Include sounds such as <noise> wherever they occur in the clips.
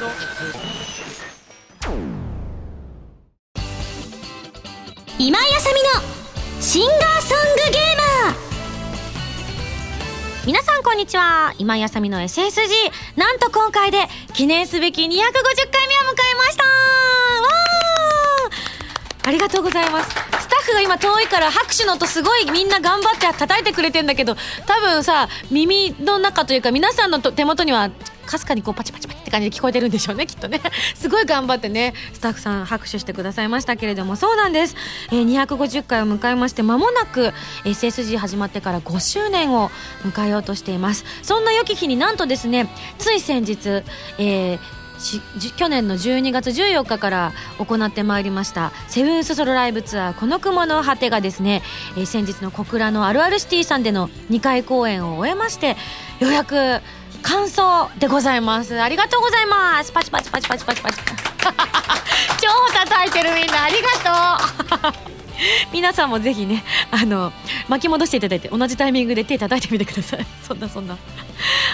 今井あさみのシンガーソングゲーマー。皆さんこんにちは。今井あさみの SSG なんと今回で記念すべき250回目を迎えました。ありがとうございます。スタッフが今遠いから拍手の音すごいみんな頑張って叩いてくれてんだけど多分さ耳の中というか皆さんの手元にはかすかにこうパチパチパチって感じで聞こえてるんでしょうねきっとね。<laughs> すごい頑張ってねスタッフさん拍手してくださいましたけれども。そうなんです、えー、250回を迎えまして間もなく SSG 始まってから5周年を迎えようとしています。そんな良き日になんとですねつい先日、えー去年の12月14日から行ってまいりましたセブンスソロライブツアー「この雲の果て」がですね、えー、先日の小倉のあるあるシティさんでの2回公演を終えましてようやく感想でございます。ありがとうございます。パチパチパチパチパチパチ <laughs> 超叩いてるみんな。ありがとう。<laughs> 皆さんもぜひねあの巻き戻していただいて同じタイミングで手叩いてみてください。<laughs> そんなそんな。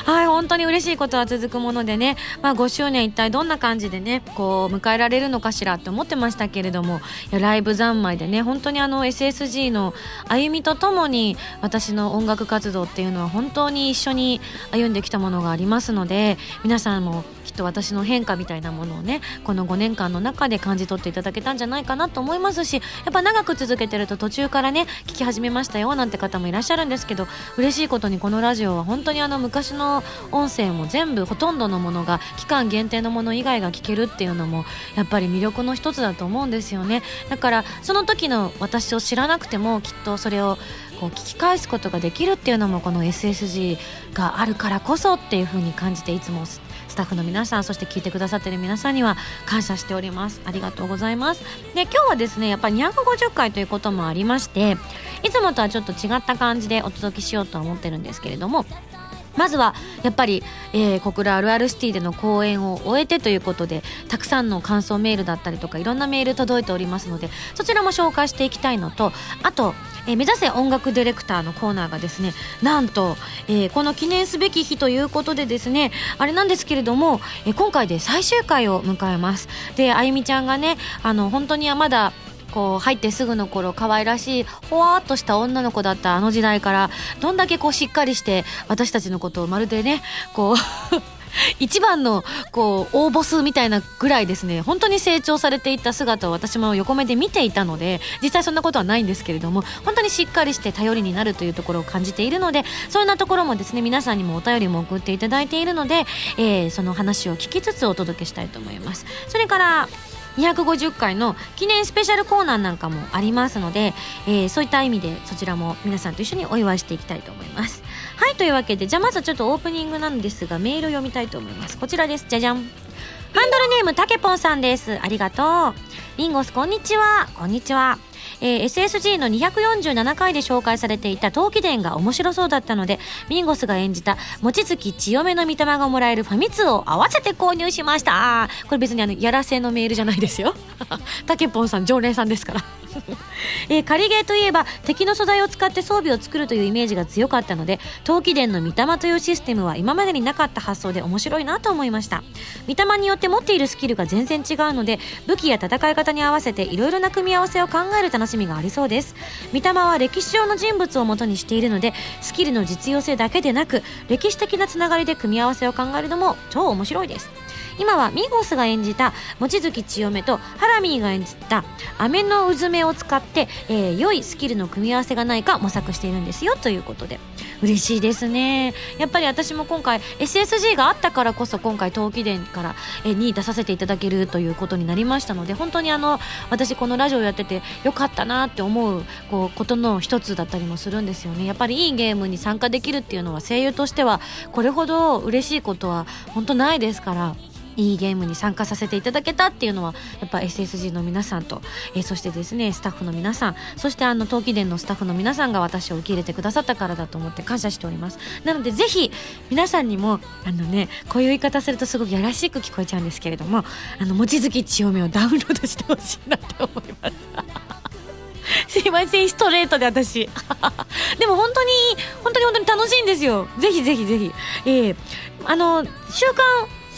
はい本当に嬉しいことは続くものでね、まあ、5周年一体どんな感じでねこう迎えられるのかしらって思ってましたけれどもいやライブ三昧でね本当にあの SSG の歩みとともに私の音楽活動っていうのは本当に一緒に歩んできたものがありますので皆さんもと私の変化みたいなものをねこの5年間の中で感じ取っていただけたんじゃないかなと思いますしやっぱ長く続けてると途中からね聞き始めましたよなんて方もいらっしゃるんですけど嬉しいことにこのラジオは本当にあの昔の音声も全部ほとんどのものが期間限定のもの以外が聞けるっていうのもやっぱり魅力の一つだと思うんですよね。だからその時の私を知らなくてもきっとそれをこう聞き返すことができるっていうのもこの SSG があるからこそっていう風に感じていつもタッフの皆さんそして聞いてくださってる皆さんには感謝しております。ありがとうございます。で今日はですねやっぱり250回ということもありましていつもとはちょっと違った感じでお届けしようとは思ってるんですけれどもまずはやっぱり、えー、小倉あるあるシティでの公演を終えてということでたくさんの感想メールだったりとかいろんなメール届いておりますのでそちらも紹介していきたいのとあと、えー、目指せ音楽ディレクターのコーナーがですねなんと、えー、この記念すべき日ということでですねあれなんですけれども、え今回で最終回を迎えます。であゆみちゃんがねあの本当にはまだこう入ってすぐの頃可愛らしいほわっとした女の子だったあの時代からどんだけこうしっかりして私たちのことをまるでねこう <laughs> 一番のこう大ボスみたいなぐらいですね本当に成長されていった姿を私も横目で見ていたので実際そんなことはないんですけれども本当にしっかりして頼りになるというところを感じているのでそんなところもですね皆さんにもお便りも送っていただいているので、えー、その話を聞きつつお届けしたいと思います。それから250回の記念スペシャルコーナーなんかもありますので、えー、そういった意味でそちらも皆さんと一緒にお祝いしていきたいと思います。はいというわけでじゃあまずちょっとオープニングなんですがメールを読みたいと思います。こちらです。じゃじゃん。ハンドルネームたけぽんさんです。ありがとう。リンゴスこんにちは。こんにちは。えー、SSG の247回で紹介されていた陶器伝が面白そうだったのでミンゴスが演じた望月千代目の御霊がもらえるファミ通を合わせて購入しました。これ別にあのやらせのメールじゃないですよ。たけぽんさん常連さんですから。<laughs> えー、仮ゲーといえば敵の素材を使って装備を作るというイメージが強かったので陶器伝の御霊というシステムは今までになかった発想で面白いなと思いました。御霊によって持っているスキルが全然違うので武器や戦い方に合わせていろいろな組み合わせを考える楽しみがありそうです。御霊は歴史上の人物をもとにしているのでスキルの実用性だけでなく歴史的なつながりで組み合わせを考えるのも超面白いです。今はミゴスが演じた望月千代目とハラミーが演じた飴のうずめを使って、えー、良いスキルの組み合わせがないか模索しているんですよということで。嬉しいですね。やっぱり私も今回 SSG があったからこそ今回陶器伝から、えに出させていただけるということになりましたので本当にあの私このラジオやっててよかったなって思うこうことの一つだったりもするんですよね。やっぱりいいゲームに参加できるっていうのは声優としてはこれほど嬉しいことは本当ないですから。いいゲームに参加させていただけたっていうのはやっぱ SSG の皆さんと、えー、そしてですねスタッフの皆さんそしてあの陶器殿のスタッフの皆さんが私を受け入れてくださったからだと思って感謝しております。なのでぜひ皆さんにもあのねこういう言い方するとすごくやらしく聞こえちゃうんですけれどもあの望月千代目をダウンロードしてほしいなって思います。<laughs> すいませんストレートで私。<laughs> でも本当に本当に本当に楽しいんですよ。ぜひぜひぜひ。えー、あの週刊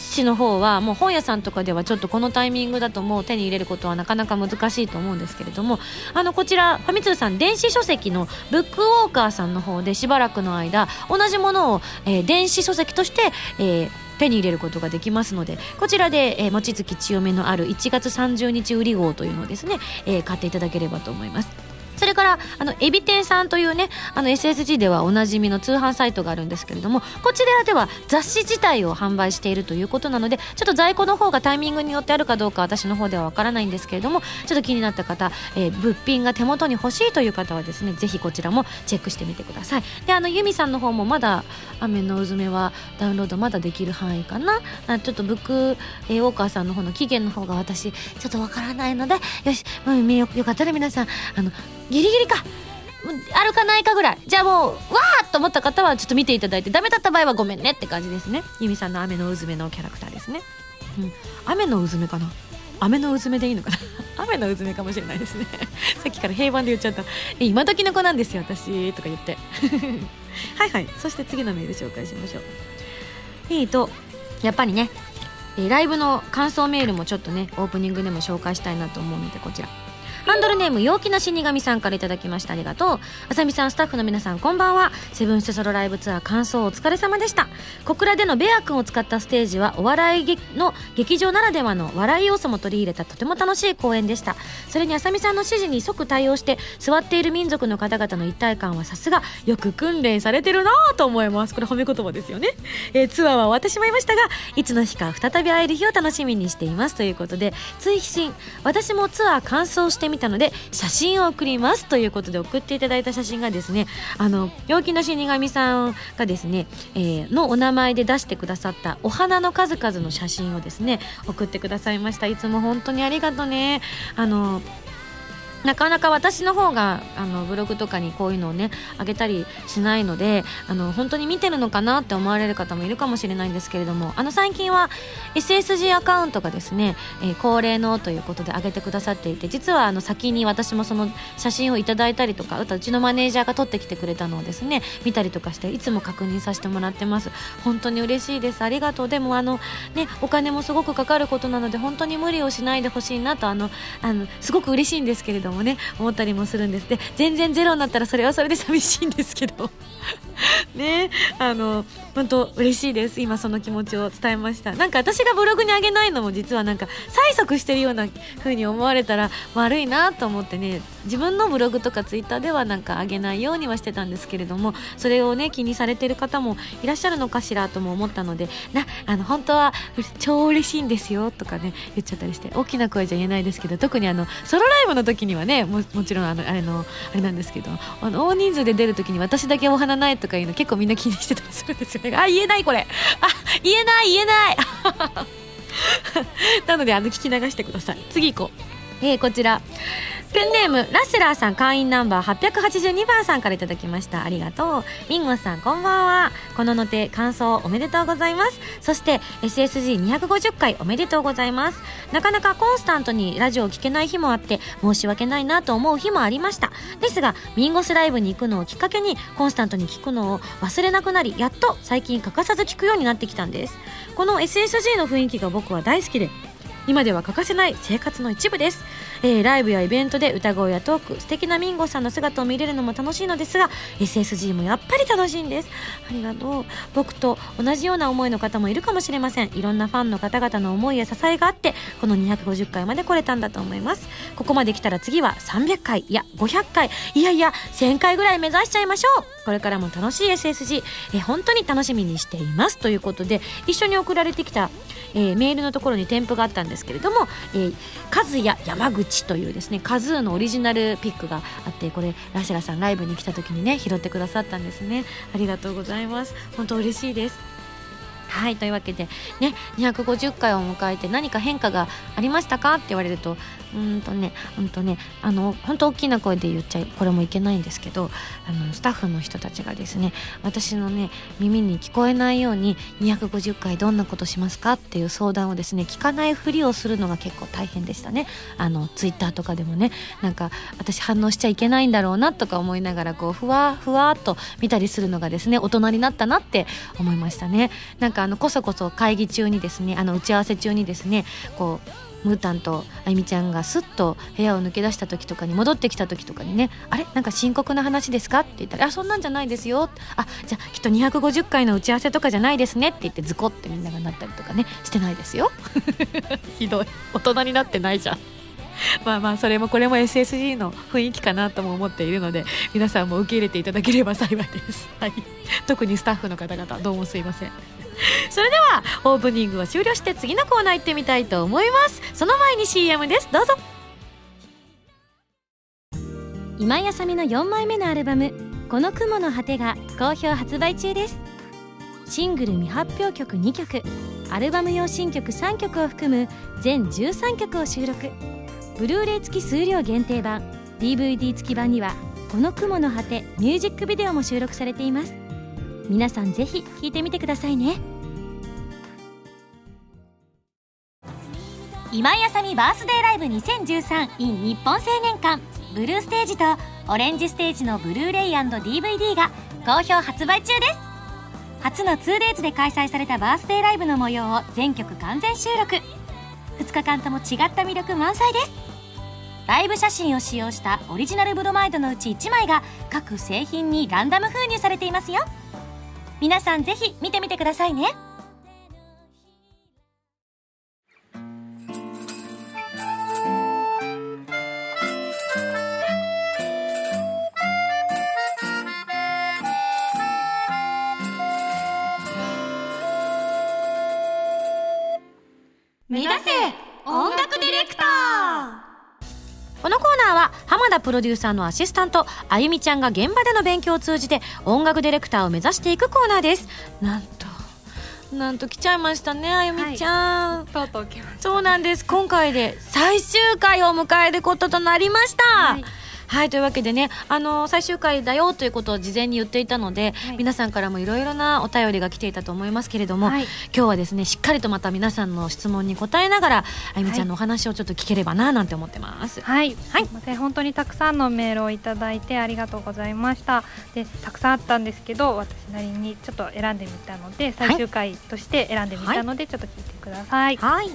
誌の方はもう本屋さんとかではちょっとこのタイミングだともう手に入れることはなかなか難しいと思うんですけれどもあのこちらファミ通さん電子書籍のブックウォーカーさんの方でしばらくの間同じものを、えー、電子書籍として、えー、手に入れることができますのでこちらで、えー、望月千代目のある1月30日売り号というのをですね、えー、買っていただければと思います。それからあのエビ天さんというねあの SSG ではおなじみの通販サイトがあるんですけれどもこちらでは雑誌自体を販売しているということなのでちょっと在庫の方がタイミングによってあるかどうか私の方ではわからないんですけれどもちょっと気になった方、えー、物品が手元に欲しいという方はですねぜひこちらもチェックしてみてください。であのユミさんの方もまだ雨のうずめはダウンロードまだできる範囲かな？あちょっとブック、えー、ウォーカーさんの方の期限の方が私ちょっとわからないのでよし、うん、よかったら皆さんあのギリギリか。あるかないかぐらい。じゃあもうわーっと思った方はちょっと見ていただいてダメだった場合はごめんねって感じですね。ユミさんの雨のうずめのキャラクターですね、うん、雨のうずめかな。雨のうずめでいいのかな。<laughs> 雨のうずめかもしれないですね。<laughs> さっきから平板で言っちゃった。え今時の子なんですよ私とか言って。<laughs> はいはい。そして次のメール紹介しましょう。えーとやっぱりねライブの感想メールもちょっとねオープニングでも紹介したいなと思うのでこちら。ハンドルネーム陽気な死神さんから頂きました。ありがとうあさみさんスタッフの皆さんこんばんは。セブンスソロライブツアー感想お疲れ様でした。小倉でのベア君を使ったステージはお笑いの劇場ならではの笑い要素も取り入れたとても楽しい公演でした。それにあさみさんの指示に即対応して座っている民族の方々の一体感はさすがよく訓練されてるなと思います。これ褒め言葉ですよね、えー、ツアーは終わってしまいましたがいつの日か再び会える日を楽しみにしています。ということで追伸。私もツアー完走してみたので写真を送りますということで送っていただいた写真がですねあの病気の死神さんがですね、えー、のお名前で出してくださったお花の数々の写真をですね送ってくださいました。いつも本当にありがとうね。あのなかなか私の方があのブログとかにこういうのをねあげたりしないのであの本当に見てるのかなって思われる方もいるかもしれないんですけれどもあの最近は SSG アカウントがですね、えー、恒例のということで上げてくださっていて実はあの先に私もその写真をいただいたりとかうちのマネージャーが撮ってきてくれたのをですね見たりとかしていつも確認させてもらってます。本当に嬉しいです。ありがとう。でもあのねお金もすごくかかることなので本当に無理をしないでほしいなとあのあのすごく嬉しいんですけれどももね思ったりもするんです。で全然ゼロになったらそれはそれで寂しいんですけど。<laughs> ねあの本当嬉しいです。今その気持ちを伝えました。なんか私がブログにあげないのも実はなんか催促してるような風に思われたら悪いなと思ってね自分のブログとかツイッターではなんかあげないようにはしてたんですけれどもそれをね気にされてる方もいらっしゃるのかしらとも思ったのでなあの本当は超嬉しいんですよとかね言っちゃったりして大きな声じゃ言えないですけど特にあのソロライブの時にはねももちろんあのあれのあれなんですけどあの大人数で出る時に私だけお花ないとかいうの結構みんな気にしてたりするんですよね。あ言えないこれ。あ言えない言えない。<laughs> なのであの聞き流してください。次行こう。えー、こちら。ペンネームラッセラーさん会員ナンバー882番さんからいただきました。ありがとう。ミンゴさんこんばんは。こののて感想おめでとうございます。そして SSG250 回おめでとうございます。なかなかコンスタントにラジオを聴けない日もあって申し訳ないなと思う日もありました。ですがミンゴスライブに行くのをきっかけにコンスタントに聞くのを忘れなくなりやっと最近欠かさず聞くようになってきたんです。この SSG の雰囲気が僕は大好きで今では欠かせない生活の一部です、えー、ライブやイベントで歌声やトーク素敵なミンゴさんの姿を見れるのも楽しいのですが SSG もやっぱり楽しいんです。ありがとう。僕と同じような思いの方もいるかもしれません。いろんなファンの方々の思いや支えがあってこの250回まで来れたんだと思います。ここまで来たら次は300回いや500回いやいや1000回ぐらい目指しちゃいましょう。これからも楽しい SSG、えー、本当に楽しみにしています。ということで一緒に送られてきた、えー、メールのところに添付があったんです。ですけれども、えー、カズヤ山口というですねカズーのオリジナルピックがあってこれラシェラさんライブに来た時にね拾ってくださったんですね。ありがとうございます。本当嬉しいです。はいというわけでね250回を迎えて何か変化がありましたか？って言われるとうんとねうんとねあの本当大きな声で言っちゃこれもいけないんですけどあのスタッフの人たちがですね私のね耳に聞こえないように250回どんなことしますかっていう相談をですね聞かないふりをするのが結構大変でしたね。あのツイッターとかでもねなんか私反応しちゃいけないんだろうなとか思いながらこうふわふわっと見たりするのがですね大人になったなって思いましたね。なんかあのこそこそ会議中にですねあの打ち合わせ中にですねこうムータンとあゆみちゃんがすっと部屋を抜け出した時とかに戻ってきた時とかにね「あれ？なんか深刻な話ですか?」って言ったら「あそんなんじゃないですよ」あじゃあきっと250回の打ち合わせとかじゃないですねって言ってズコってみんながなったりとかねしてないですよ。<laughs> ひどい。大人になってないじゃん。<laughs> まあまあそれもこれも SSG の雰囲気かなとも思っているので皆さんも受け入れていただければ幸いです、はい、<laughs> 特にスタッフの方々どうもすいません <laughs> それではオープニングを終了して次のコーナー行ってみたいと思います。その前に CM です。どうぞ。今井あさみの4枚目のアルバム「この雲の果て」が好評発売中です。シングル未発表曲2曲アルバム用新曲3曲を含む全13曲を収録。ブルーレイ付き数量限定版 DVD 付き版には「この雲の果て」ミュージックビデオも収録されています。皆さんぜひ聴いてみてくださいね。今井あさみバースデーライブ 2013in 日本青年館。ブルーステージとオレンジステージのブルーレイ &DVD が好評発売中です。初の 2days で開催されたバースデーライブの模様を全曲完全収録。2日間とも違った魅力満載です。ライブ写真を使用したオリジナルブロマイドのうち1枚が各製品にランダム封入されていますよ。皆さんぜひ見てみてくださいね。プロデューサーのアシスタントあゆみちゃんが現場での勉強を通じて音楽ディレクターを目指していくコーナーです。なんとなんと来ちゃいましたねあゆみちゃん、はい、とうとう来ました。そうなんです。今回で最終回を迎えることとなりました、はいはいというわけでねあの最終回だよということを事前に言っていたので、はい、皆さんからもいろいろなお便りが来ていたと思いますけれども、はい、今日はですねしっかりとまた皆さんの質問に答えながらあゆみちゃんのお話をちょっと聞ければななんて思ってます。はい、はい、本当にたくさんのメールをいただいてありがとうございました。でたくさんあったんですけど私なりにちょっと選んでみたので最終回として選んでみたので、ちょっと聞いてください。はい。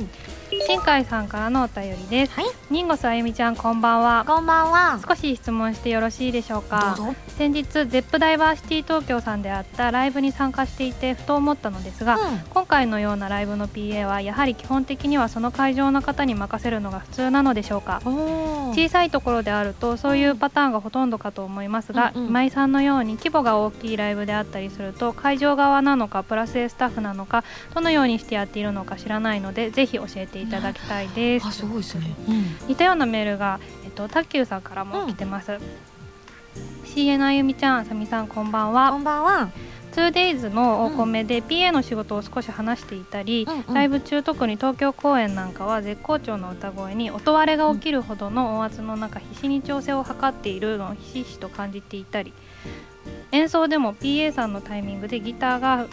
新海さんからのお便りです、はい、ニンゴスあゆみちゃんこんばんは。こんばんは。少し質問してよろしいでしょうか。先日ゼップダイバーシティ東京さんであったライブに参加していてふと思ったのですが、うん、今回のようなライブの PA はやはり基本的にはその会場の方に任せるのが普通なのでしょうか。小さいところであるとそういうパターンがほとんどかと思いますが、うんうん、今井さんのように規模が大きいライブであったりすると会場側なのかプラス A スタッフなのかどのようにしてやっているのか知らないのでぜひ教えていただきたいです。あすごいですね、うん、似たようなメールが、えっと、タッキューさんからも来てます。うん、CN あゆみちゃん、あさみさんこんばんは。こんばんは。2days のお米で PA の仕事を少し話していたり、うんうん、ライブ中特に東京公演なんかは絶好調の歌声に音割れが起きるほどの音圧の中必死に調整を図っているのをひしひしと感じていたり演奏でも PA さんのタイミングでギターが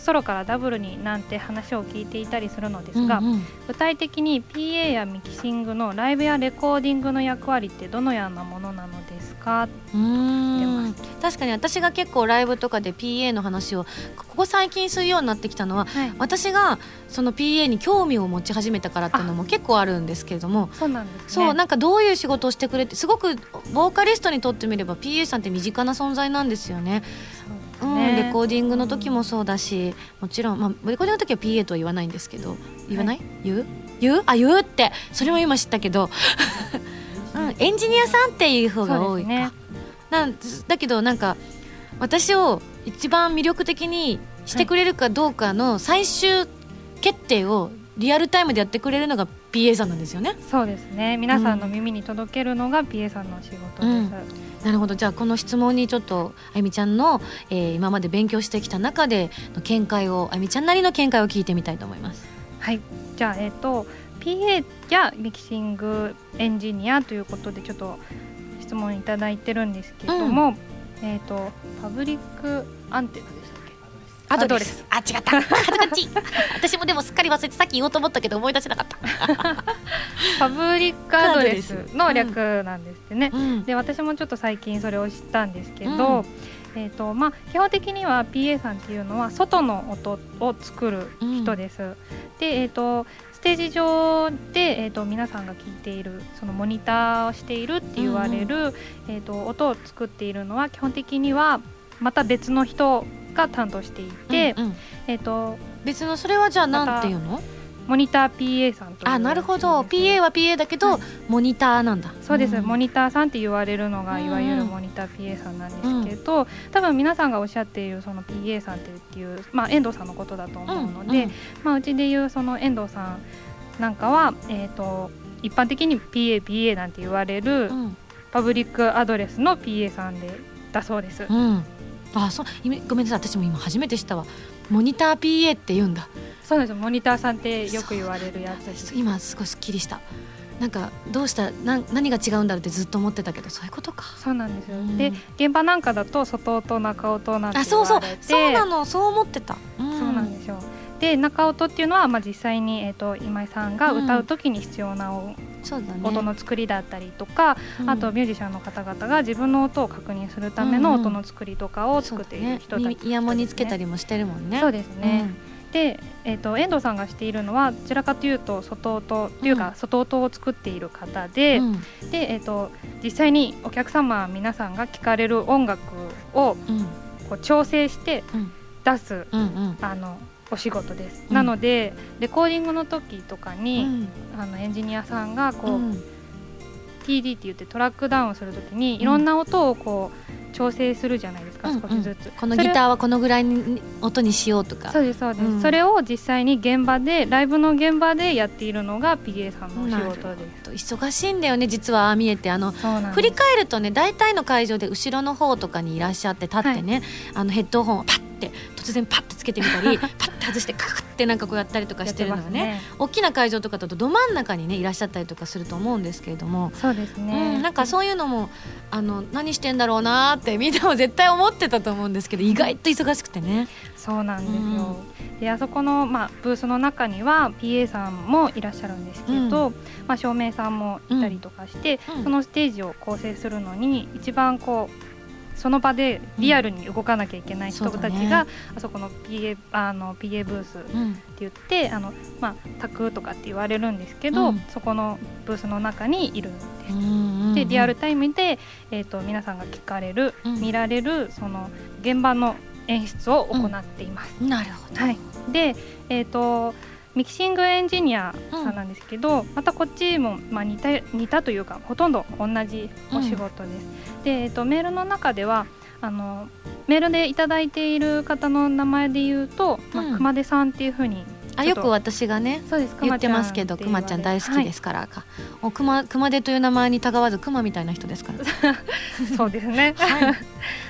ソロからダブルになんて話を聞いていたりするのですが、うんうん、具体的に PA やミキシングのライブやレコーディングの役割ってどのようなものなのですか？うん。確かに私が結構ライブとかで PA の話をここ最近するようになってきたのは、はい、私がその PA に興味を持ち始めたからっていうのも結構あるんですけれどもそうなんです、ね、そうなんかどういう仕事をしてくれてすごくボーカリストにとってみれば PA さんって身近な存在なんですよね。うん、レコーディングの時もそうだしもちろん、まあ、レコーディングの時は PA とは言わないんですけど言わない、はい、言う言うあ言うってそれも今知ったけど、<laughs> うん、エンジニアさんっていう方が多いか、ね、なんだけどなんか私を一番魅力的にしてくれるかどうかの最終決定をリアルタイムでやってくれるのが PA さんなんですよね？そうですね。皆さんの耳に届けるのが PA さんの仕事です。うんなるほどじゃあこの質問にちょっとあゆみちゃんの、えー、今まで勉強してきた中での見解をあゆみちゃんなりの見解を聞いてみたいと思います。はいじゃあえっ、ー、と PA やミキシングエンジニアということでちょっと質問いただいてるんですけれども、うん、えっ、と public antenna でしたっけ address。あ違った。恥ずかしい。私もでもすっかり忘れてさっき言おうと思ったけど思い出せなかった。<laughs> public address の略なんですってね、うん、で私もちょっと最近それを知ったんですけど、うん、えーとまあ、基本的には PA さんっていうのは外の音を作る人です。うん、で、えーと、ステージ上で、えーと、皆さんが聞いているそのモニターをしているって言われる、うんうん、えーと、音を作っているのは基本的にはまた別の人が担当していて、うんうん、えー、と別のそれはじゃあ何ていうの？モニター PA さんとあなるほど。PA は PA だけど、はい、モニターなんだ。そうです、うん、モニターさんって言われるのがいわゆるモニター PA さんなんですけど、うん、多分皆さんがおっしゃっているその PA さんっていう、まあ、遠藤さんのことだと思うので、うん、まあ、うちでいうその遠藤さんなんかは、えーと、一般的に PA、PA なんて言われる、パブリックアドレスの PA さんでだそうです。あそうごめんなさい私も今初めて知ったわ。モニター PA って言うんだ。そうですモニターさんってよく言われるやつです。今すごいすっきりした。なんかどうしたな何が違うんだろうってずっと思ってたけどそういうことか。そうなんですよ、うん、で現場なんかだと外音中音なんて。あそうそう。そうなの。そう思ってた、うん、そうなんですよで中音っていうのは、まあ、実際に、えーと、今井さんが歌う時に必要な、うん音の作りだったりとか、うん、あとミュージシャンの方々が自分の音を確認するための音の作りとかを作っている人たち、ねね、イヤモニつけたりもしてるもんね。そうですね、で、えーと、遠藤さんがしているのはどちらかというと外音というか、外音を作っている方でうん、でえーと、実際にお客様皆さんが聴かれる音楽を、こう調整して出す、うんうん、あのお仕事です。なのでレコーディングの時とかに、あのエンジニアさんがこう、TD って言ってトラックダウンするときにいろんな音をこう調整するじゃないですか、うん、少しずつ、このギターはこのぐらいに音にしようとか。そうですそうです、うん、それを実際に現場でライブの現場でやっているのが PA さんのお仕事です忙しいんだよね実はああ見えて。あの振り返るとね大体の会場で後ろの方とかにいらっしゃって立ってね、はい、あのヘッドホンをパッて突然パッてつけてみたり <laughs> パッて外してカクってなんかこうやったりとかしてるのがねね。大きな会場とかだとど真ん中にねいらっしゃったりとかすると思うんですけれども。そうですね、うん、なんかそういうのもあの何してんだろうなってみんなも絶対思ってたと思うんですけど意外と忙しくてね。そうなんですよ、うん、であそこの、まあ、ブースの中には PA さんもいらっしゃるんですけど、うん、まあ、照明さんもいたりとかして、そのステージを構成するのに一番こうその場でリアルに動かなきゃいけない人たちが、あそこの PA, あの PA ブースって言って、あのまあ、タクとかって言われるんですけど、そこのブースの中にいるんです。でリアルタイムで、えーと、皆さんが聞かれる、見られるその現場の演出を行っています。なるほど、はい、で、えーとミキシングエンジニアさんなんですけど、うん、またこっちも、まあ、似た似たというかほとんど同じお仕事です。うん、で、えっと、メールの中ではあのメールでいただいている方の名前で言うと、まあ、熊手さんっていうふうにあよく私がねそうです言ってますけどくまちゃん大好きですから、はい、おくま熊手という名前にたがわずくまみたいな人ですから。<laughs> そうですね。<laughs>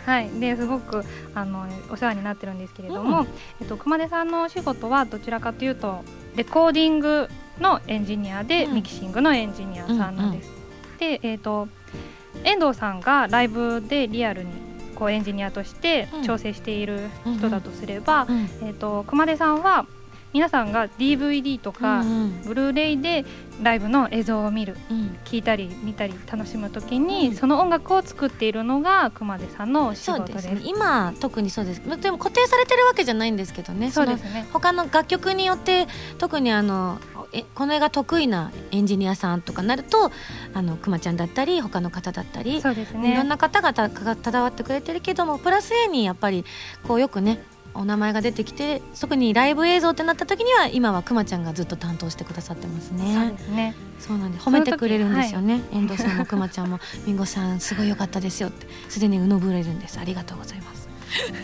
はい、はい、ですごくあのお世話になってるんですけれども、うん、えっと、熊手さんのお仕事はどちらかというとレコーディングのエンジニアで、うん、ミキシングのエンジニアさんなんです。で、えーと、遠藤さんがライブでリアルにこうエンジニアとして調整している人だとすれば、えーと熊手さんは皆さんが DVD とか、ブルーレイでライブの映像を見る、うん、聞いたり見たり楽しむときに、うん、その音楽を作っているのが熊手さんの仕事です、ね、今特にそうです。でも固定されてるわけじゃないんですけどね。そうですね。他の楽曲によって特にあのえこの映画得意なエンジニアさんとかなるとあのくまちゃんだったり他の方だったりそうです、ね、いろんな方がたわってくれてるけどもプラス A にやっぱりこうよくねお名前が出てきて特にライブ映像ってなった時には今はくまちゃんがずっと担当してくださってますね。そうですね。そうなんで褒めてくれるんですよね、はい、遠藤さんもくまちゃんも「みんごさんすごい良かったですよ」ってすでにうのぶれるんです。ありがとうございます。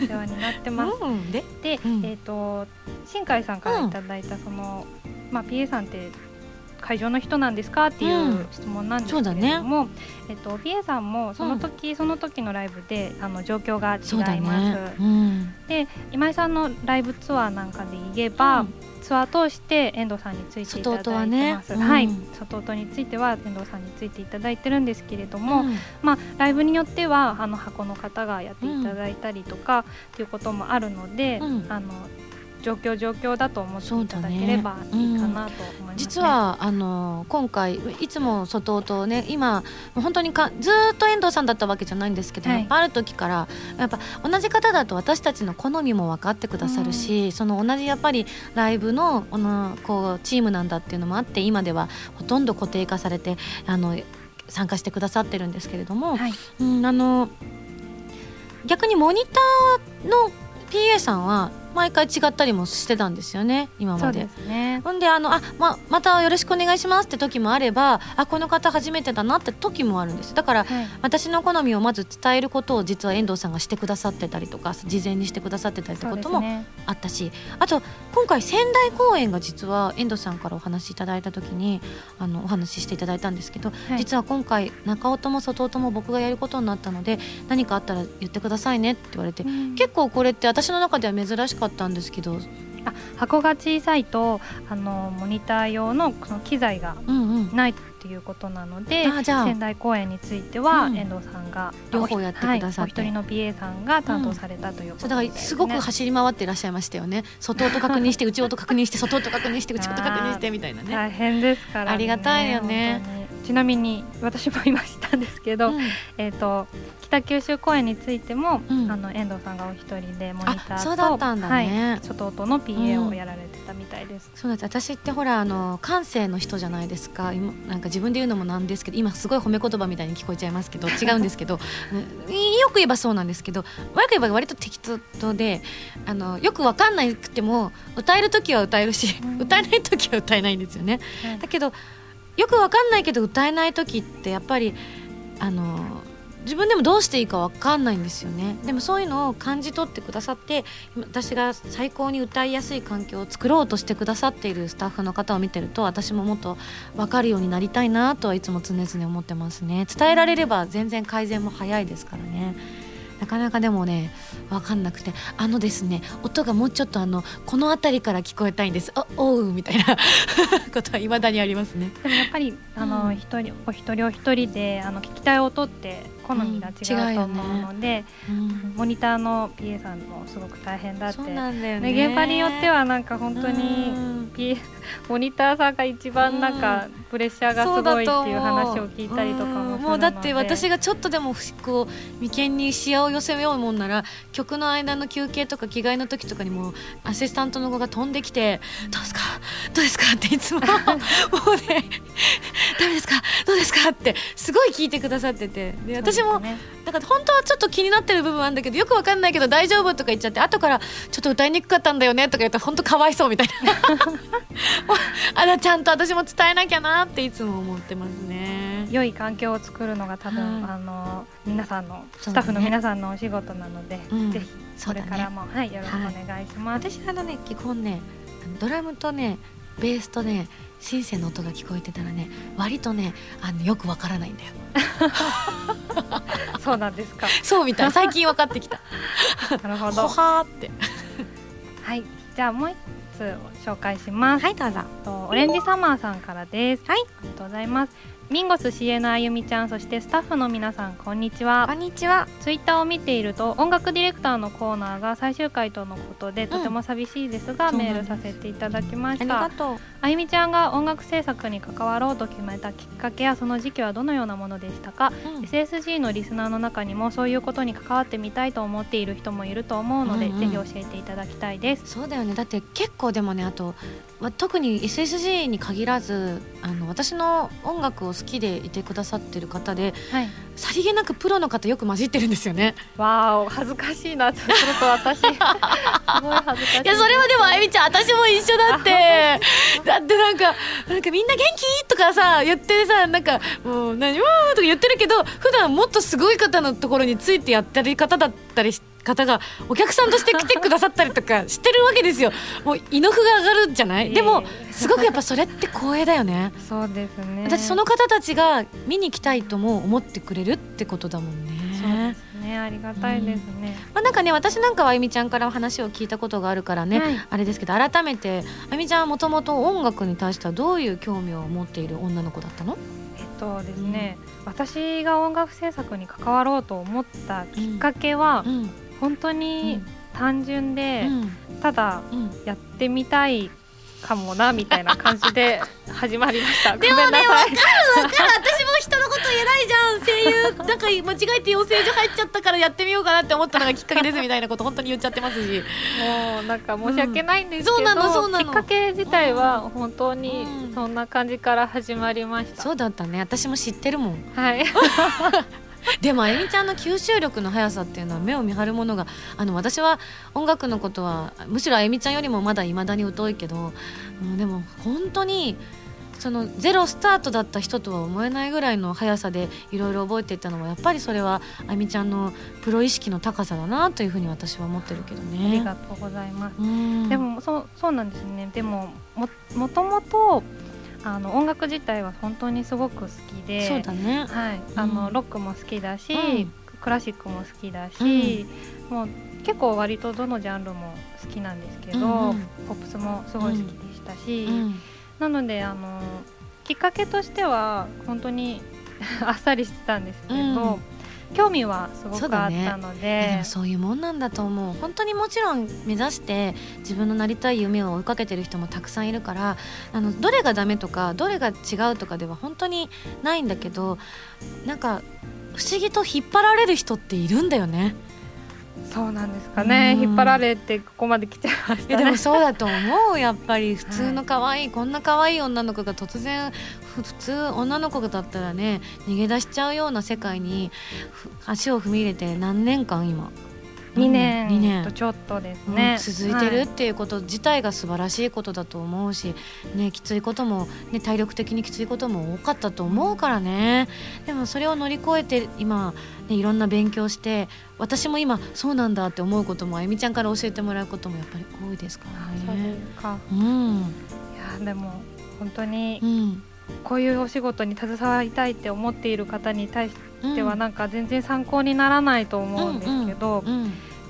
お世話になってます。うん、でで、うん、えっ、ー、と新海さんからいただいたその、うん、まあ PA さんって会場の人なんですか？っていう質問なんですけれども、うんね、えっと、PA さんもその時、うん、その時のライブであの状況が違います。ね。うん、で今井さんのライブツアーなんかで言えば、ツアー通して遠藤さんについていただいてます。ね、はい、外音については遠藤さんについていただいてるんですけれども、まあライブによってはあの箱の方がやっていただいたりとかっていうこともあるので、あの状況状況だと思っていただければいいかなと実はあの今回いつも外とね今本当にかずっと遠藤さんだったわけじゃないんですけど、はい、ある時からやっぱ同じ方だと私たちの好みも分かってくださるし、うん、その同じやっぱりライブのあのこうチームなんだっていうのもあって今ではほとんど固定化されてあの参加してくださってるんですけれども、はい、うん、あの逆にモニターの PA さんは毎回違ったりもしてたんですよね今まで。ね、ほんであのあ、ままたよろしくお願いしますって時もあればあこの方初めてだなって時もあるんです。だから、はい、私の好みをまず伝えることを実は遠藤さんがしてくださってたりとか事前にしてくださってたりってこともあったし、ね、あと今回仙台公演が実は遠藤さんからお話しいただいた時にあのお話ししていただいたんですけど、はい、実は今回中尾とも外尾とも僕がやることになったので何かあったら言ってくださいねって言われて、うん、結構これって私の中では珍しかったんですけどあ箱が小さいとあのモニター用のその機材がないっていうことなので、うんうん、仙台公演については、うん、遠藤さんが両方やってくださって、はい、お一人の BA さんが担当されたということで、ね、だからすごく走り回っていらっしゃいましたよね。外音確認して内音確認して外音確認して内音確認してみたいなね。大変ですから、ね、ありがたいよねちなみに私も今したんですけど、うん、えっ、と北九州公演についても、うん、あの遠藤さんがお一人でモニターと、ね、はい、外音の PA をやられてたみたいです。そうです。私ってほらあの感性の人じゃないですか。今なんか自分で言うのもなんですけど今すごい褒め言葉みたいに聞こえちゃいますけど <laughs> 違うんですけどよく言えばそうなんですけど悪く言えば割と適当であのよく分かんなくても歌える時は歌えるし、うん、歌えない時は歌えないんですよね。だけどよくわかんないけど歌えない時ってやっぱりあの自分でもどうしていいか分かんないんですよねでもそういうのを感じ取ってくださって私が最高に歌いやすい環境を作ろうとしてくださっているスタッフの方を見てると私ももっと分かるようになりたいなとはいつも常々思ってますね伝えられれば全然改善も早いですからね。なかなかでもね分かんなくてあのですね音がもうちょっとあのこの辺りから聞こえたいんです。あおうみたいな <laughs> ことはいまだにありますね。でもやっぱりあの、一人お一人お一人であの聞きたい音って好みが違うと思うので、うん。ね、モニターの PA さんもすごく大変だって。そうなんだよね。現場によってはなんか本当に PA モニターさんが一番なんかプレッシャーがすごいっていう話を聞いたりとかももうだって私がちょっとでもこう眉間に視野を寄せようもんなら曲の間の休憩とか着替えの時とかにもアシスタントの子が飛んできて「どうですか？どうですか?」っていつももうね「<laughs> ダメですか？どうですか?」ってすごい聞いてくださってて。で私も、ね、だから本当はちょっと気になってる部分はあるんだけどよくわかんないけど大丈夫とか言っちゃって後からちょっと歌いにくかったんだよねとか言ったら本当かわいそうみたいな。<laughs> あらちゃんと私も伝えなきゃなっていつも思ってますね。良い環境を作るのが多分、はい、あの皆さんのスタッフの皆さんのお仕事なので、ねうん、ぜひそれからも、ね、はいよろしくお願いします、はい、私あのね基本ねドラムとねベースとねシンセの音が聞こえてたらね割とねあのよくわからないんだよ。<laughs> そうなんですか。そうみたい。最近分かってきた。<laughs> なるほど。ほはって。はい。じゃあもう一つ紹介します。はいどうぞ。オレンジサマーさんからです。はい。ありがとうございます。ミンゴス CA のあゆみちゃんそしてスタッフの皆さんこんにちは。こんにちは。ツイッターを見ていると音楽ディレクターのコーナーが最終回とのことで、とても寂しいですが、うん、メールさせていただきました。ああゆみちゃんが音楽制作に関わろうと決めたきっかけやその時期はどのようなものでしたか、うん、SSG のリスナーの中にもそういうことに関わってみたいと思っている人もいると思うので、うんうん、ぜひ教えていただきたいです。そうだよね。だって結構でもねあと特に SSG に限らずあの私の音楽を好きでいてくださってる方で、はい、さりげなくプロの方よく混じってるんですよね。わお恥ずかしいなちょっと私すごい恥ずかしい。いやそれはでもあゆみちゃん私も一緒だって <laughs> だってなんかなんかみんな元気？とかさ言ってさなんかもう何？わーとか言ってるけど普段もっとすごい方のところについてやってる方だったりして。方がお客さんとして来てくださったりとかしてるわけですよ。もう胃の符が上がるんじゃない？でもすごくやっぱそれって光栄だよね。<laughs> そうですね。私その方たちが見に来たいとも思ってくれるってことだもんね。そうですね。ありがたいですね、うん、まあ、なんかね私なんかはあゆみちゃんから話を聞いたことがあるからね、はい、あれですけど改めてあゆみちゃんはもともと音楽に対してはどういう興味を持っている女の子だったの？えっとですね、うん、私が音楽制作に関わろうと思ったきっかけは、うん、本当に単純で、うん。ただうん。やってみたいかもなみたいな感じで <laughs> 始まりました。ごでもねめんなさい。わかる私も人のこと言えないじゃん。声優。なんか間違えて養成所入っちゃったからやってみようかなって思ったのがきっかけですみたいなこと本当に言っちゃってますし。もうなんか申し訳ないんですけど、うん。そうなの。そうなのきっかけ自体は本当にうん。そんな感じから始まりました。そうだったね。私も知ってるもん。はい。<laughs> <laughs> でもあゆみちゃんの吸収力の速さっていうのは目を見張るものがあの私は音楽のことはむしろあゆみちゃんよりもまだいまだに疎いけど、うん、でも本当にそのゼロスタートだった人とは思えないぐらいの速さでいろいろ覚えていったのはやっぱりそれはあゆみちゃんのプロ意識の高さだなというふうに私は思ってるけどありね。がとうございます。うんでもそうそうなんですね。でもももともとあの音楽自体は本当にすごく好きで、そうだね。はい、あの、うん。ロックも好きだし、うん。クラシックも好きだし、もう結構割とどのジャンルも好きなんですけど、うんうん。ポップスもすごい好きでしたし、うん。なのであのきっかけとしては本当に <laughs> あっさりしてたんですけど、うん興味はすごくあったので。でもそういうもんなんだと思う。本当にもちろん目指して自分のなりたい夢を追いかけてる人もたくさんいるからあのどれがダメとかどれが違うとかでは本当にないんだけどなんか不思議と引っ張られる人っているんだよね。そうなんですかね、うん。引っ張られてここまで来ちゃいましいやでたねもそうだと思う。やっぱり普通の可愛い、こんな可愛い女の子が突然ふ普通女の子だったらね逃げ出しちゃうような世界にふ足を踏み入れて何年間今？2 2年年。とちょっとですうんね、続いてるはっていうこと自体が素晴らしいことだと思うし、ね、きついことも、ね、体力的にきついことも多かったと思うからね。でもそれを乗り越えて今、ね、いろんな勉強して私も今そうなんだって思うこともあゆみちゃんから教えてもらうこともやっぱり多いですからそうでね。すか。うん。いやでも本当にうんこういうお仕事に携わりたいって思っている方に対しうん。てはなんか全然参考にならないと思うんですけど、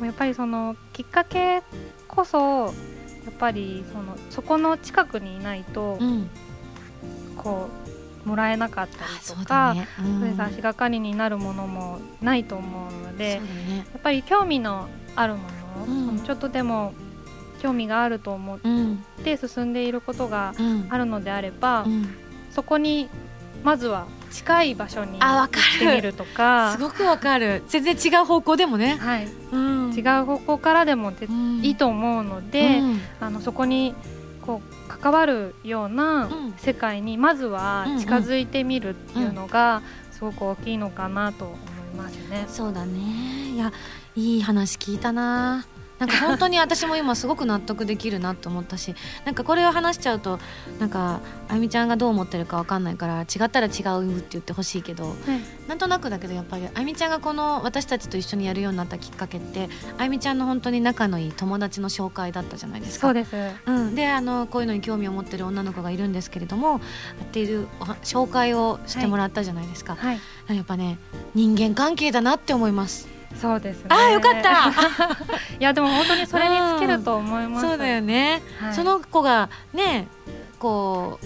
やっぱりそのきっかけこそやっぱりそのそこの近くにいないとうん。こうもらえなかったりとかだね。うん。足がかりになるものもないと思うのでね。やっぱり興味のあるもの、うん。そのちょっとでも興味があると思っうん。て進んでいることがうん。あるのであれば、うんそこにまずは近い場所に行ってみるとか。すごくわかる。全然違う方向でもね、はい、うん、違う方向からでもでうん。いいと思うので、うん。あのそこにこう関わるようなうん。世界にまずは近づいてみるっていうのがすごく大きいのかなと思いますね。そうだね。いやいい話聞いたななんか本当に私も今すごく納得できるなと思ったしなんかこれを話しちゃうとなんかあゆみちゃんがどう思ってるかわかんないから違ったら違うって言ってほしいけどなんとなくだけどやっぱりあゆみちゃんがこの私たちと一緒にやるようになったきっかけってあゆみちゃんの本当に仲のいい友達の紹介だったじゃないですか。そうです。うん、であのこういうのに興味を持ってる女の子がいるんですけれどもっていうお紹介をしてもらったじゃないですか、はい、やっぱね人間関係だなって思いますそうですね。あーよかった。<laughs> いやでも本当にそれに尽きると思います。そうだよね、はい。その子がねこう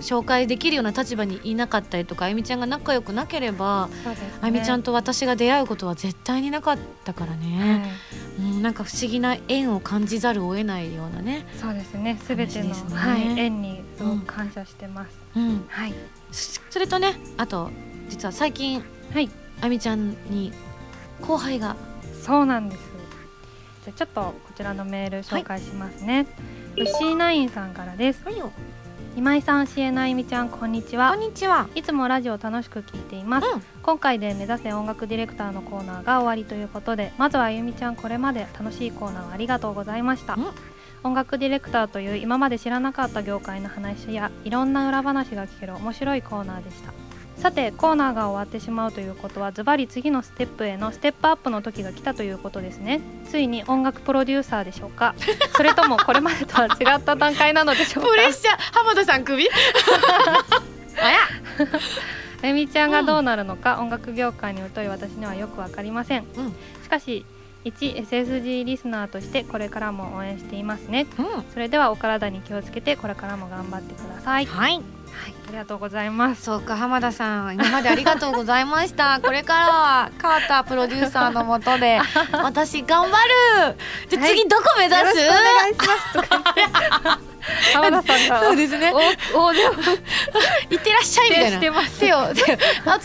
紹介できるような立場にいなかったりとかあゆみちゃんが仲良くなければね。あゆみちゃんと私が出会うことは絶対になかったからね、うん、なんか不思議な縁を感じざるを得ないようなね、そうですね。すべての、ね。はい縁に感謝してます。うん、はい。そそれとねあと実は最近はい。あゆみちゃんに後輩がそうなんです。じゃあちょっとこちらのメール紹介しますね。ウシーナインさんからです。今井さん、しえなあゆみちゃん、こんにちこはん。にちはいつもラジオ楽しく聞いています、うん今回で目指せ音楽ディレクターのコーナーが終わりということでまずはあゆみちゃんこれまで楽しいコーナーをありがとうございました、うん音楽ディレクターという今まで知らなかった業界の話やいろんな裏話が聞ける面白いコーナーでしたさてコーナーが終わってしまうということはズバリ次のステップへのステップアップの時が来たということですね。ついに音楽プロデューサーでしょうか？<laughs> それともこれまでとは違った段階なのでしょうか？プレッシャー浜田さん首あや！<laughs> みちゃんがどうなるのか、音楽業界に疎い私にはよくわかりません。うん。しかし一 SSG リスナーとしてこれからも応援していますね。うん。それではお体に気をつけてこれからも頑張ってください。はい。はい、ありがとうございます。そうか浜田さん今までありがとうございました。<laughs> これからはカータープロデューサーのもとで <laughs> 私頑張る。じゃあ次どこ目指す、お願いします浜田さんが。そうですね。おおでもいってらっしゃいみたいな。手してます。手を手を。お疲れ様でし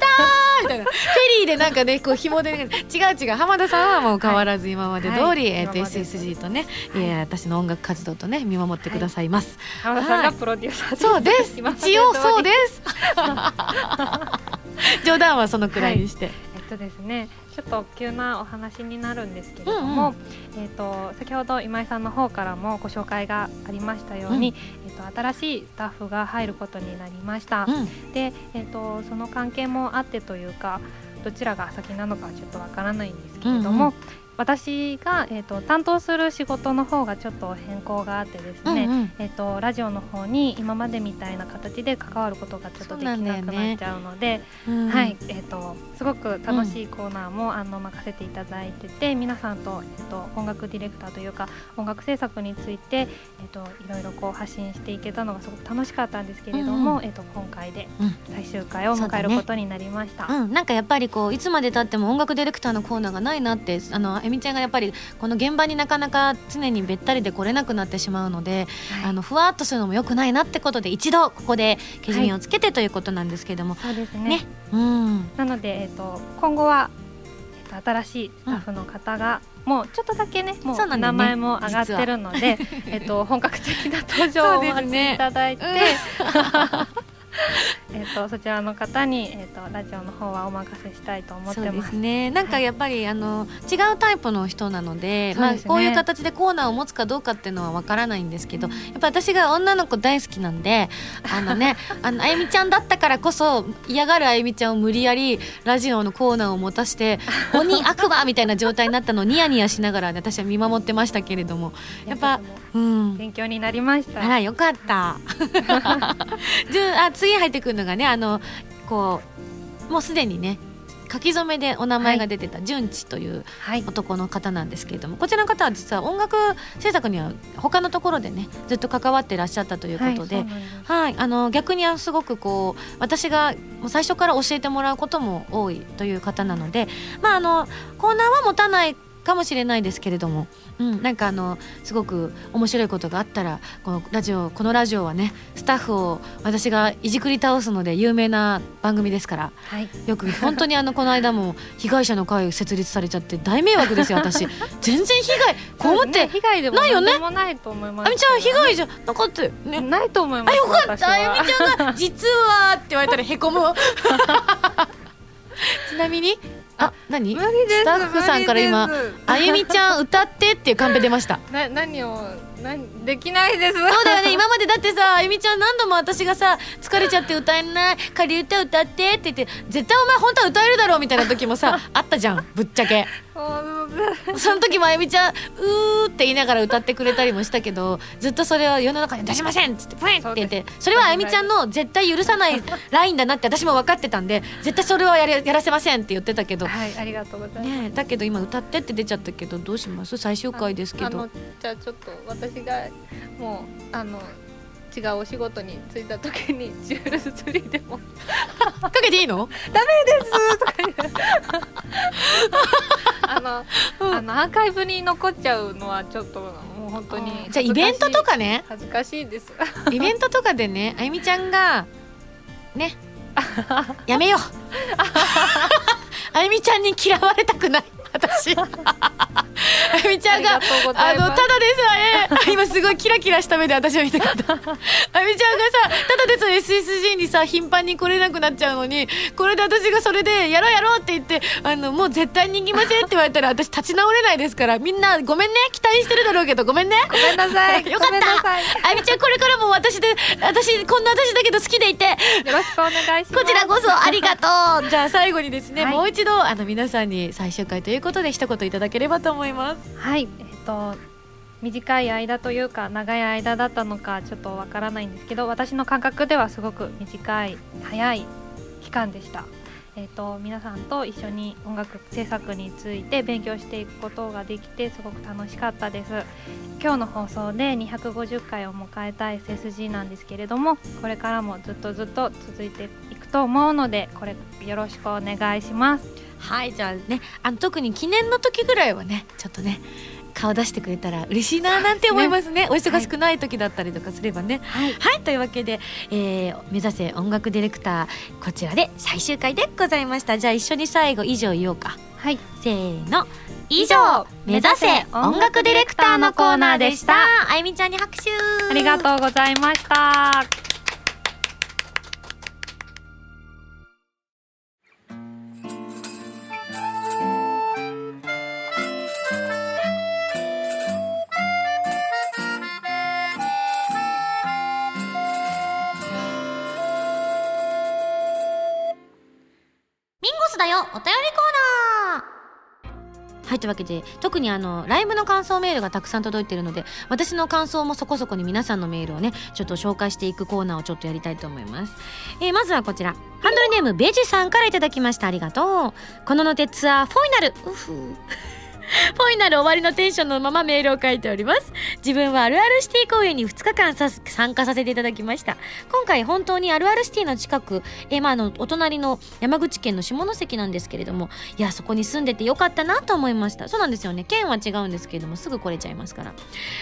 た。みたいな。フェリーでなんかねこう紐で違う違う。浜田さんはもう変わらず今まで通り、はい。えっと今まで SSG とね、い。や私の音楽活動とね見守ってくださいます、浜田さんがプロデューサーそうです一応そうです。<laughs> 冗談はそのくらいにして、えっとですね、ちょっと急なお話になるんですけれども、えっと先ほど今井さんの方からもご紹介がありましたように、えっと新しいスタッフが入ることになりました。うん。で、えっとその関係もあってというか、どちらが先なのかはちょっとわからないんですけれども。うんう私が、えっと担当する仕事の方がちょっと変更があってですね、うんうん。えっとラジオの方に今までみたいな形で関わることがちょっとできなくなっちゃうので、うんはい、えっ、とすごく楽しいコーナーも、あの任せていただいてて、皆さんとえっ、と音楽ディレクターというか音楽制作についてえっ、といろいろこう発信していけたのがすごく楽しかったんですけれども、うんうん。えっ、と今回でうん。最終回を迎えることになりました。うん、なんかやっぱりこういつまでたっても音楽ディレクターのコーナーがないなってあのえみちゃんがやっぱりこの現場になかなか常にべったりで来れなくなってしまうので、はい。あのふわっとするのも良くないなってことで一度ここでけじめをつけてということなんですけども、そうですね。ね。うん。なのでえっ、と今後はえっ、と新しいスタッフの方が、もうちょっとだけねもう名前も上がってるので、えっと本格的な登場をお待いただいて、<laughs> えっとそちらの方にえっ、とラジオの方はお任せしたいと思っそうでてますす。ね。なんかやっぱり、あの違うタイプの人なのでですね。こういう形でコーナーを持つかどうかっていうのはわからないんですけど、うん。やっぱ私が女の子大好きなんであのね <laughs> あのあゆみちゃんだったからこそ嫌がるあゆみちゃんを無理やりラジオのコーナーを持たして <laughs> 鬼悪魔みたいな状態になったのをニヤニヤしながら、ね、私は見守ってましたけれども。やっぱうん。う勉強になりました。あらよかった。じゃあ次入ってくるのがねあのこうもうすでにね書き初めでお名前が出てた純知というはい。男の方なんですけれどもこちらの方は実は音楽制作には他のところでねずっと関わってらっしゃったということで、はいはい、あの逆にはすごくこう私が最初から教えてもらうことも多いという方なので、まあ、あのコーナーは持たないかもしれないですけれども、うん、なんかあのすごく面白いことがあったらこのラジオこのラジオはねスタッフを私がいじくり倒すので有名な番組ですからはい。よく本当にあのこの間も被害者の会設立されちゃって大迷惑ですよ私 <laughs> 全然被害こうって、ね被害でもないよね？もないと思います。あみちゃん被害じゃなかったよね？ないと思います。あよかったあゆみちゃんが「実は」って言われたらへこむ <laughs> ちなみにあ何？無理です。スタッフさんから今あゆみちゃん歌ってっていうカンペ出ました。な何を何？できないです。そうだよね。今までだってさあゆみちゃん何度も私がさ疲れちゃって歌えない仮歌歌ってって言って絶対お前本当は歌えるだろうみたいな時もさ <laughs> あったじゃんぶっちゃけ。その時もあゆみちゃん「うー」って言いながら歌ってくれたりもしたけどずっとそれを世の中に出しませんっつって「プイン!」って言ってそれはあゆみちゃんの絶対許さない <laughs> ラインだなって私も分かってたんで絶対それはやれやらせませんって言ってたけど。はい、ありがとうございます。ねえだけど今歌ってって出ちゃったけどどうします？最終回ですけど。あのじゃあちょっと私がもうあの違うお仕事に就いた時にジュールズツリーでも。かけていいの？あの、あのアーカイブに残っちゃうのはちょっともう本当にじゃあイベントとかね。恥ずかしいです。イベントとかでねあゆみちゃんがねやめよう。<laughs> あゆみちゃんに嫌われたくない私。みちゃんがあのただでさえ <laughs> 今すごいキラキラした目で私を見たかった。あゆみちゃんがさただでさえ SSG にさ頻繁に来れなくなっちゃうのにこれで私がそれでやろうやろうって言ってあのもう絶対に行きませんって言われたら私立ち直れないですからみんなごめんね。期待してるだろうけどごめんね。ごめんなさい。<laughs> よかった。あゆみちゃんこれからも私で私こんな私だけど好きでいて。よろしくお願いします。こちらこそありがとう。じゃあ最後にですね、はい。もう一度あの皆さんに最終回ということで一言いただければと思いますはい、えっと短い間というか長い間だったのかちょっとわからないんですけど私の感覚ではすごく短い早い期間でした。えーと、皆さんと一緒に音楽制作について勉強していくことができてすごく楽しかったです。今日の放送で250回を迎えた SSG なんですけれどもこれからもずっとずっと続いていくと思うのでこれよろしくお願いします。はいじゃあねあの特に記念の時ぐらいはねちょっとね顔出してくれたら嬉しいななんて思いますね、ね、お忙しくない時だったりとかすればね、はい、はい、というわけで、えー、目指せ音楽ディレクターこちらで最終回でございました。じゃあ一緒に最後以上言おうか。はい。せーの。以上目指せ音楽ディレクターのコーナーでした。あゆみちゃんに拍手。ありがとうございましたお便りコーナー。はいというわけで特にあのライブの感想メールがたくさん届いているので私の感想もそこそこに皆さんのメールをねちょっと紹介していくコーナーをちょっとやりたいと思います、えー、まずはこちら。ハンドルネームベジさんから頂きました。ありがとう。こののてツアーフォイナル。うふ <laughs> ポイなる終わりのテンションのままメールを書いております。自分はあるあるシティ公演に2日間参加させていただきました。今回本当にあるあるシティの近く、え、まあ、の、お隣の山口県の下関なんですけれども、いや、そこに住んでてよかったなと思いました。そうなんですよね。県は違うんですけれども、すぐ来れちゃいますから。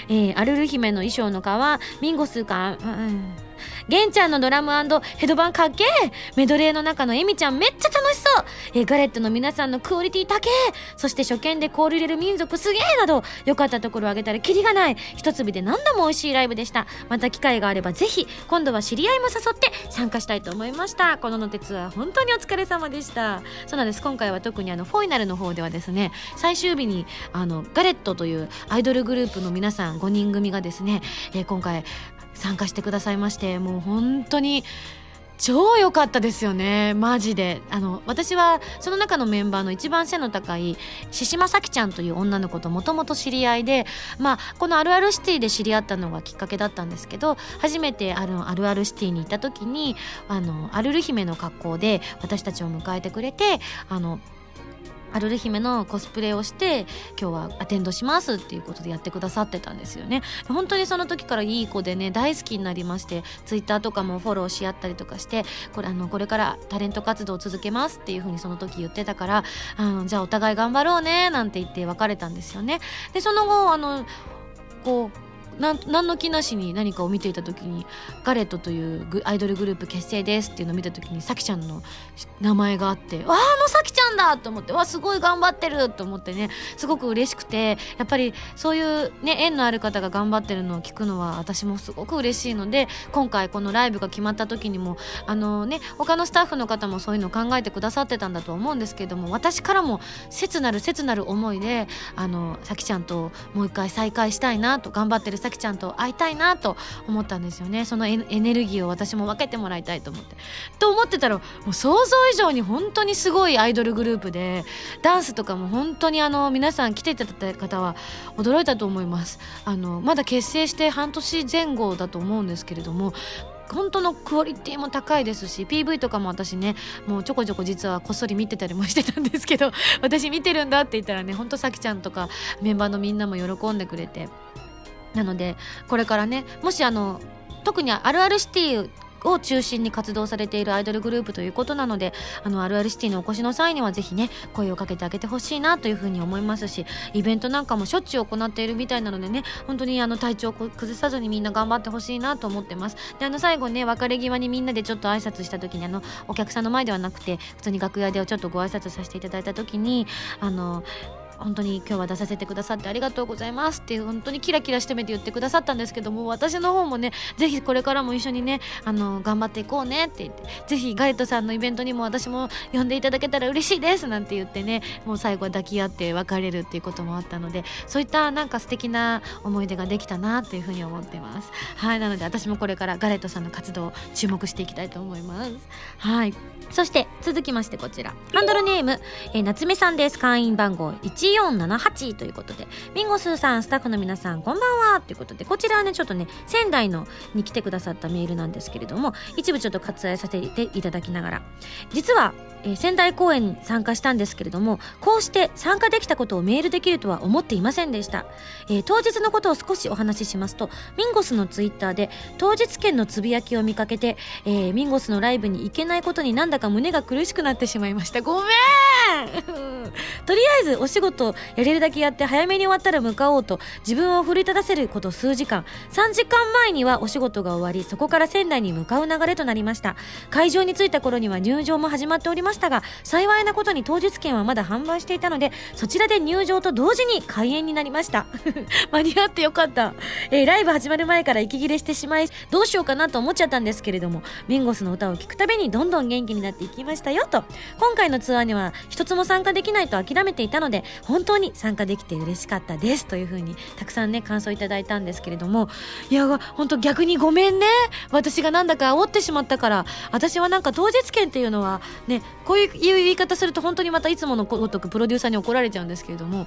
えー、アルル姫の衣装の皮、ミンゴスか、うん玄ちゃんのドラムヘドバンかっけーメドレーの中のエミちゃんめっちゃ楽しそう。えガレットの皆さんのクオリティ高えそして初見でコール入れる民族すげえなど良かったところを挙げたらキリがない一粒で。何度も美味しいライブでした。また機会があればぜひ今度は知り合いも誘って参加したいと思いました。こののてツアー本当にお疲れ様でしたそうなんです。今回は特にあのフォイナルの方ではですね最終日にあのガレットというアイドルグループの皆さん5人組がですね、えー、今回参加してくださいましてもう本当に超良かったですよね。マジで。あの私はその中のメンバーの一番背の高い獅子咲ちゃんという女の子ともともと知り合いでまあこの「あるあるシティ」で知り合ったのがきっかけだったんですけど初めてあの「あるあるシティ」に行った時にあのアルル姫の格好で私たちを迎えてくれてあのアルル姫のコスプレをして今日はアテンドしますっていうことでやってくださってたんですよね。本当にその時からいい子でね大好きになりましてツイッターとかもフォローし合ったりとかしてこれあのこれからタレント活動を続けますっていうふうにその時言ってたからあのじゃあお互い頑張ろうねなんて言って別れたんですよね。でその後あのこうなん何の気なしに何かを見ていた時にガレットというアイドルグループ結成ですっていうのを見た時にさきちゃんの名前があってわああのさきちんだと思ってわすごい頑張ってると思ってねすごく嬉しくてやっぱりそういうね縁のある方が頑張ってるのを聞くのは私もすごく嬉しいので今回このライブが決まった時にもあのね他のスタッフの方もそういうのを考えてくださってたんだと思うんですけども私からも切なる切なる思いであのさきちゃんともう一回再会したいなと頑張ってるさきちゃんと会いたいなと思ったんですよね。そのエネルギーを私も分けてもらいたいと思って。と思ってたらもう想像以上に本当にすごいアイドルグループでダンスとかも本当にあの皆さん来ていただいた方は驚いたと思います。あのまだ結成して半年前後だと思うんですけれども本当のクオリティも高いですし PV とかも私ねもうちょこちょこ実はこっそり見てたりもしてたんですけど <laughs> 私見てるんだって言ったらねほんとさきちゃんとかメンバーのみんなも喜んでくれて。なのでこれからねもしあの特にあるあるシティを中心に活動されているアイドルグループということなのであのあるあるシティのお越しの際にはぜひね声をかけてあげてほしいなというふうに思いますしイベントなんかもしょっちゅう行っているみたいなのでね本当にあの体調を崩さずにみんな頑張ってほしいなと思ってます。であの最後ね別れ際にみんなでちょっと挨拶した時にあのお客さんの前ではなくて普通に楽屋でちょっとご挨拶させていただいた時にあの本当に今日は出させてくださってありがとうございますって本当にキラキラしてめて言ってくださったんですけども私の方もねぜひこれからも一緒にねあの頑張っていこうねって言ってぜひガイトさんのイベントにも私も呼んでいただけたら嬉しいですなんて言ってねもう最後は抱き合って別れるっていうこともあったのでそういったなんか素敵な思い出ができたなっていうふうに思ってます。はいなので私もこれからガレットさんの活動を注目していきたいと思います。はいそして続きましてこちら。ハンドルネーム、えー、夏目さんです。会員番号1 8478ということでミンゴスーさんスタッフの皆さんこんばんは。ということでこちらはねちょっとね仙台のに来てくださったメールなんですけれども一部ちょっと割愛させていただきながら。実はえー、仙台公演に参加したんですけれどもこうして参加できたことをメールできるとは思っていませんでした、えー、当日のことを少しお話ししますとミンゴスのツイッターで当日券のつぶやきを見かけて、えー、ミンゴスのライブに行けないことになんだか胸が苦しくなってしまいました。ごめん。<laughs> とりあえずお仕事やれるだけやって早めに終わったら向かおうと自分を奮い立たせること数時間。3時間前にはお仕事が終わりそこから仙台に向かう流れとなりました。会場に着いた頃には入場も始まっておりまましたが幸いなことに当日券はまだ販売していたのでそちらで入場と同時に開演になりました。<laughs> 間に合ってよかった、えー、ライブ始まる前から息切れしてしまいどうしようかなと思っちゃったんですけれどもミンゴスの歌を聴くたびにどんどん元気になっていきましたよと。今回のツアーには一つも参加できないと諦めていたので本当に参加できて嬉しかったですというふうにたくさんね感想いただいたんですけれども。いや本当逆にごめんね。私がなんだか煽ってしまったから私はなんか当日券っていうのはねこういう言い方すると本当にまたいつものごとくプロデューサーに怒られちゃうんですけれども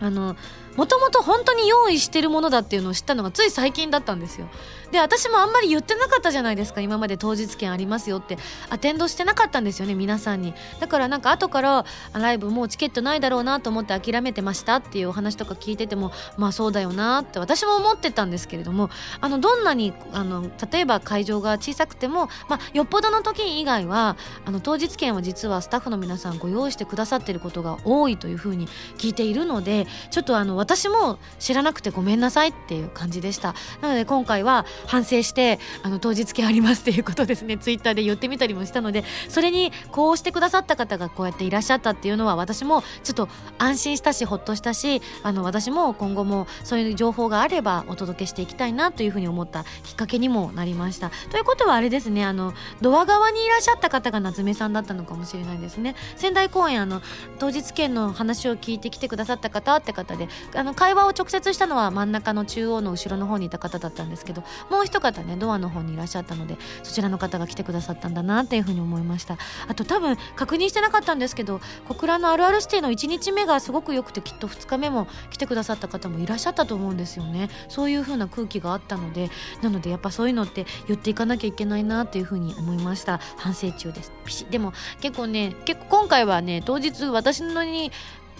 あのもともと本当に用意してるものだっていうのを知ったのがつい最近だったんですよ。で私もあんまり言ってなかったじゃないですか。今まで当日券ありますよって。アテンドしてなかったんですよね皆さんに。だからなんか後からライブもうチケットないだろうなと思って諦めてましたっていうお話とか聞いててもまあそうだよなって私も思ってたんですけれどもあのどんなにあの例えば会場が小さくても、まあ、よっぽどの時以外はあの当日券は実はスタッフの皆さんご用意してくださってることが多いというふうに聞いているのでちょっとあの私も知らなくてごめんなさいっていう感じでした。なので今回は反省してあの当日券ありますっていうことですね。ツイッターで言ってみたりもしたのでそれにこうしてくださった方がこうやっていらっしゃったっていうのは私もちょっと安心したしほっとしたしあの私も今後もそういう情報があればお届けしていきたいなというふうに思ったきっかけにもなりました。ということはあれですねあのドア側にいらっしゃった方が夏目さんだったのかもしれないですね。仙台公演あの当日券の話を聞いてきてくださった方って方であの会話を直接したのは真ん中の中央の後ろの方にいた方だったんですけどもう一方ねドアの方にいらっしゃったのでそちらの方が来てくださったんだなっていうふうに思いました。あと多分確認してなかったんですけど小倉のあるある指定の1日目がすごく良くてきっと2日目も来てくださった方もいらっしゃったと思うんですよね。そういう風な空気があったのでなのでやっぱそういうのって言っていかなきゃいけないなっていう風に思いました。反省中です。でも結構ね結構今回はね当日私のに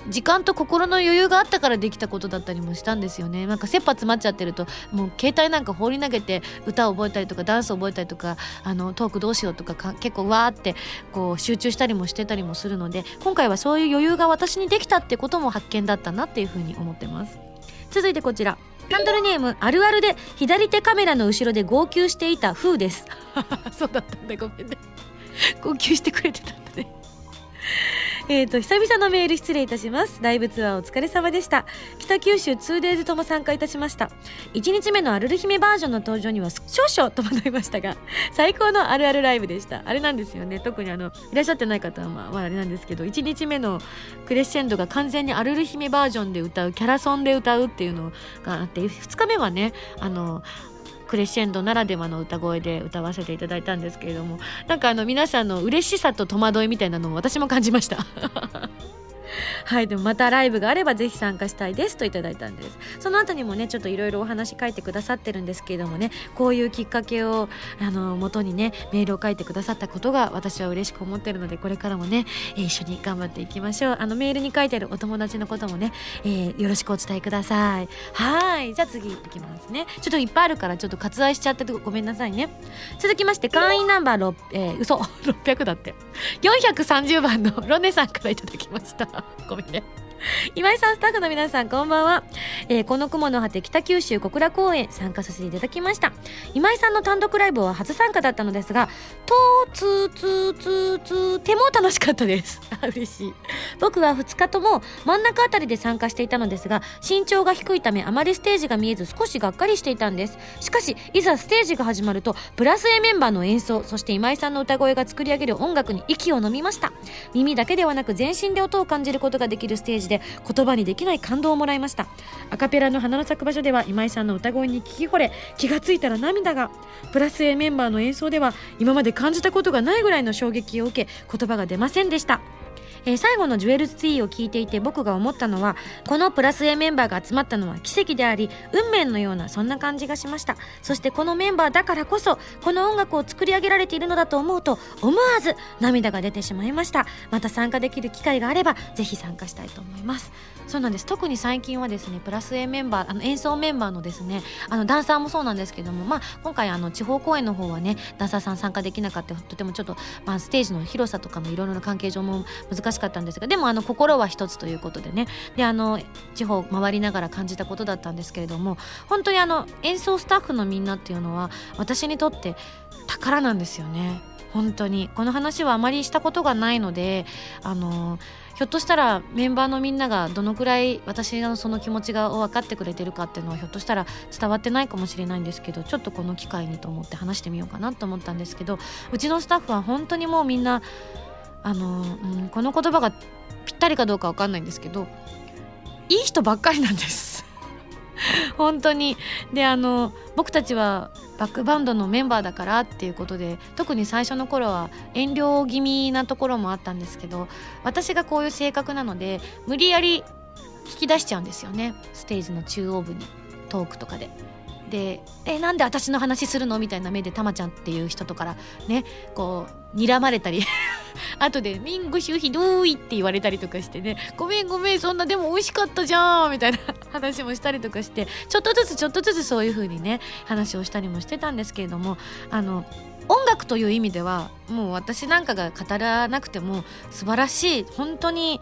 時間と心の余裕があったからできたことだったりもしたんですよね。なんか切羽詰まっちゃってるともう携帯なんか放り投げて歌を覚えたりとかダンスを覚えたりとかあのトークどうしようとか結構わーってこう集中したりもしてたりもするので今回はそういう余裕が私にできたってことも発見だったなっていうふうに思ってます。続いてこちら。ハンドルネームあるあるで左手カメラの後ろで号泣していた風です。<laughs> そうだったんだ。ごめんね。号泣してくれてたんだね。えっ、ー、と、久々のメール失礼いたします。ライブツアーお疲れ様でした。北九州 2days とも参加いたしました。1日目のアルル姫バージョンの登場には少々戸惑いましたが、最高のあるあるライブでした。あれなんですよね。特にあの、いらっしゃってない方は、まあ、あれなんですけど、1日目のクレッシェンドが完全にアルル姫バージョンで歌う、キャラソンで歌うっていうのがあって、2日目はね、あの、クレッシェンドならではの歌声で歌わせていただいたんですけれどもなんかあの皆さんの嬉しさと戸惑いみたいなのも私も感じました。<laughs> はいでもまたライブがあればぜひ参加したいですといただいたんです。その後にもねちょっといろいろお話書いてくださってるんですけれどもねこういうきっかけをあの元にねメールを書いてくださったことが私は嬉しく思ってるのでこれからもね、えー、一緒に頑張っていきましょう。あのメールに書いてあるお友達のこともね、えー、よろしくお伝えください。はい。じゃあ次いきますね。ちょっといっぱいあるからちょっと割愛しちゃってごめんなさいね。続きまして会員ナンバー6、えー、嘘 <laughs> 600だって。430番のロネさんからいただきましたごめんね。<laughs> 今井さんスタッフの皆さんこんばんは、えー、この雲の果て北九州小倉公演参加させていただきました。今井さんの単独ライブは初参加だったのですがとつつつつても楽しかったです。<laughs> 嬉しい。僕は2日とも真ん中あたりで参加していたのですが身長が低いためあまりステージが見えず少しがっかりしていたんです。しかしいざステージが始まるとプラス A メンバーの演奏そして今井さんの歌声が作り上げる音楽に息を飲みました。耳だけではなく全身で音を感じることができるステージで言葉にできない感動をもらいました。アカペラの花の咲く場所では今井さんの歌声に聞き惚れ気がついたら涙が。プラス A メンバーの演奏では今まで感じたことがないぐらいの衝撃を受け言葉が出ませんでした。えー、最後のジュエルツイーを聞いていて僕が思ったのはこのプラス A メンバーが集まったのは奇跡であり運命のようなそんな感じがしました。そしてこのメンバーだからこそこの音楽を作り上げられているのだと思うと思わず涙が出てしまいました。また参加できる機会があればぜひ参加したいと思います。そうなんです。特に最近はですねプラス A メンバーあの演奏メンバーのですねあのダンサーもそうなんですけども、まあ、今回あの地方公演の方はねダンサーさん参加できなかったとてもちょっと、まあ、ステージの広さとかもいろいろな関係上も難しかったんですがでもあの心は一つということでねであの地方回りながら感じたことだったんですけれども本当にあの演奏スタッフのみんなっていうのは私にとって宝なんですよね。本当に。この話はあまりしたことがないのであのひょっとしたらメンバーのみんながどのくらい私のその気持ちが分かってくれてるかっていうのはひょっとしたら伝わってないかもしれないんですけどちょっとこの機会にと思って話してみようかなと思ったんですけどうちのスタッフは本当にもうみんなあの、うん、この言葉がぴったりかどうか分かんないんですけどいい人ばっかりなんです。<laughs> 本当にであの僕たちはバックバンドのメンバーだからっていうことで特に最初の頃は遠慮気味なところもあったんですけど私がこういう性格なので無理やり引き出しちゃうんですよねステージの中央部にトークとかで。で「えなんで私の話するの?」みたいな目でたまちゃんっていう人とからねこう睨まれたり <laughs> 後で「ミンゴシュひどい」って言われたりとかしてね「ごめんごめんそんなでも美味しかったじゃん」みたいな <laughs> 話もしたりとかしてちょっとずつちょっとずつそういう風にね話をしたりもしてたんですけれどもあの音楽という意味ではもう私なんかが語らなくても素晴らしい本当に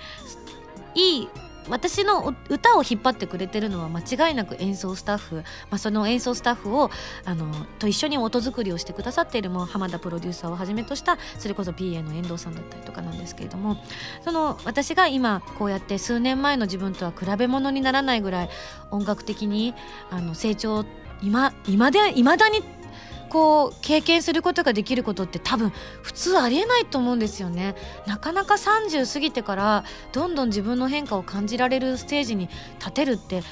いい私の歌を引っ張ってくれてるのは間違いなく演奏スタッフ、まあ、その演奏スタッフをあのと一緒に音作りをしてくださっているも浜田プロデューサーをはじめとしたそれこそ PA の遠藤さんだったりとかなんですけれども。その私が今こうやって数年前の自分とは比べ物にならないぐらい音楽的にあの成長今今で未だにこう経験することができることって多分普通ありえないと思うんですよね。なかなか30過ぎてからどんどん自分の変化を感じられるステージに立てるって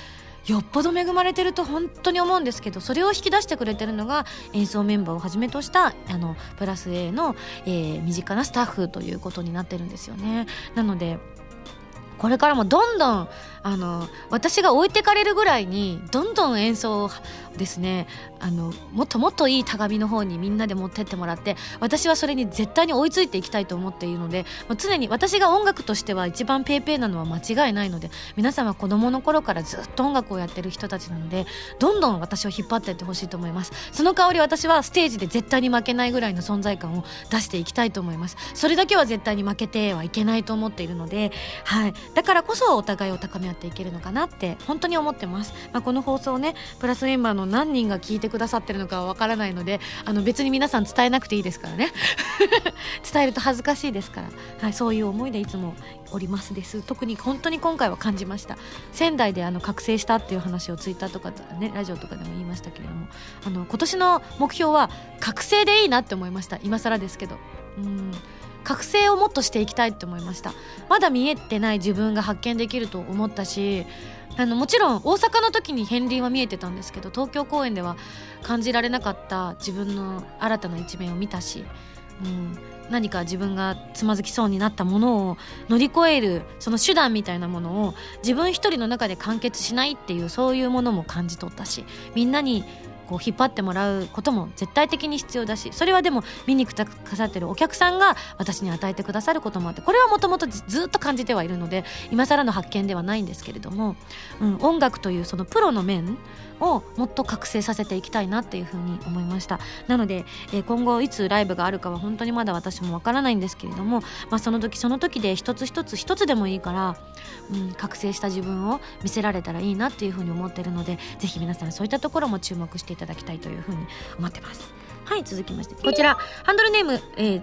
よっぽど恵まれてると本当に思うんですけどそれを引き出してくれてるのが演奏メンバーをはじめとしたあのプラス A の、えー、身近なスタッフということになってるんですよね。なのでこれからもどんどんあの私が置いてかれるぐらいにどんどん演奏をですねあのもっともっといい鏡の方にみんなで持ってってもらって私はそれに絶対に追いついていきたいと思っているので常に私が音楽としては一番ペーペーなのは間違いないので皆さんは子供の頃からずっと音楽をやってる人たちなのでどんどん私を引っ張っていってほしいと思います。その代わり私はステージで絶対に負けないぐらいの存在感を出していきたいと思います。それだけは絶対に負けてはいけないと思っているので、はい、だからこそお互いを高め合っていけるのかなって本当に思ってます、まあ、この放送ねプラスメンバーの何人が聞いてくださってるのかはわからないのであの別に皆さん伝えなくていいですからね。<laughs> 伝えると恥ずかしいですから、はい、そういう思いでいつもおりますです。特に本当に今回は感じました。仙台であの覚醒したっていう話をツイッターとかねラジオとかでも言いましたけれどもあの今年の目標は覚醒でいいなって思いました。今更ですけど。うん。覚醒をもっとしていきたいって思いました。まだ見えてない自分が発見できると思ったしあのもちろん大阪の時に片鱗は見えてたんですけど東京公演では感じられなかった自分の新たな一面を見たし、うん、何か自分がつまずきそうになったものを乗り越えるその手段みたいなものを自分一人の中で完結しないっていうそういうものも感じ取ったしみんなにこう引っ張ってもらうことも絶対的に必要だしそれはでも見にくださってるお客さんが私に与えてくださることもあってこれはもともとずっと感じてはいるので今更の発見ではないんですけれども、うん、音楽というそのプロの面をもっと覚醒させていきたいなっていうふうに思いました。なので、え、今後いつライブがあるかは本当にまだ私もわからないんですけれども、まあ、その時その時で一つ一つ一つでもいいから、うん、覚醒した自分を見せられたらいいなっていうふうに思ってるのでぜひ皆さんそういったところも注目していただきたいというふうに思ってます。はい続きまして。こちらハンドルネーム、えー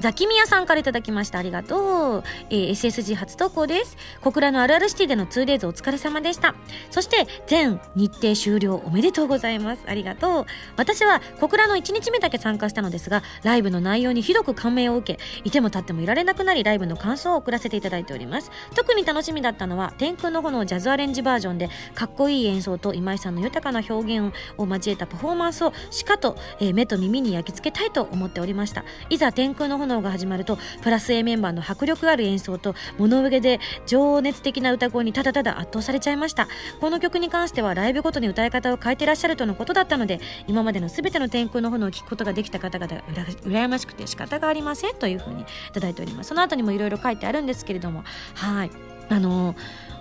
ザキミヤさんからいただきました。ありがとう、えー、SSG 初投稿です。小倉のあるあるシティでの 2days お疲れ様でした。そして全日程終了おめでとうございます。ありがとう。私は小倉の1日目だけ参加したのですがライブの内容にひどく感銘を受けいても立ってもいられなくなりライブの感想を送らせていただいております。特に楽しみだったのは天空の炎ジャズアレンジバージョンでかっこいい演奏と今井さんの豊かな表現を交えたパフォーマンスをしかと、えー、目と耳耳に焼き付けたいと思っておりました。いざ天空の炎が始まるとプラス A メンバーの迫力ある演奏と物憂げで情熱的な歌声にただただ圧倒されちゃいました。この曲に関してはライブごとに歌い方を変えてらっしゃるとのことだったので今までの全ての天空の炎を聴くことができた方々うら羨ましくて仕方がありませんというふうにいただいております。その後にもいろいろ書いてあるんですけれどもはい。あの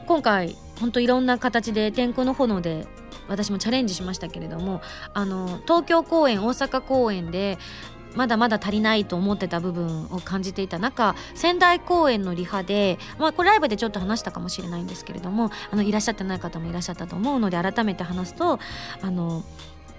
今回本当いろんな形で天空の炎で私もチャレンジしましたけれどもあの東京公演大阪公演でまだまだ足りないと思ってた部分を感じていた中仙台公演のリハで、まあ、これライブでちょっと話したかもしれないんですけれどもあのいらっしゃってない方もいらっしゃったと思うので改めて話すとあの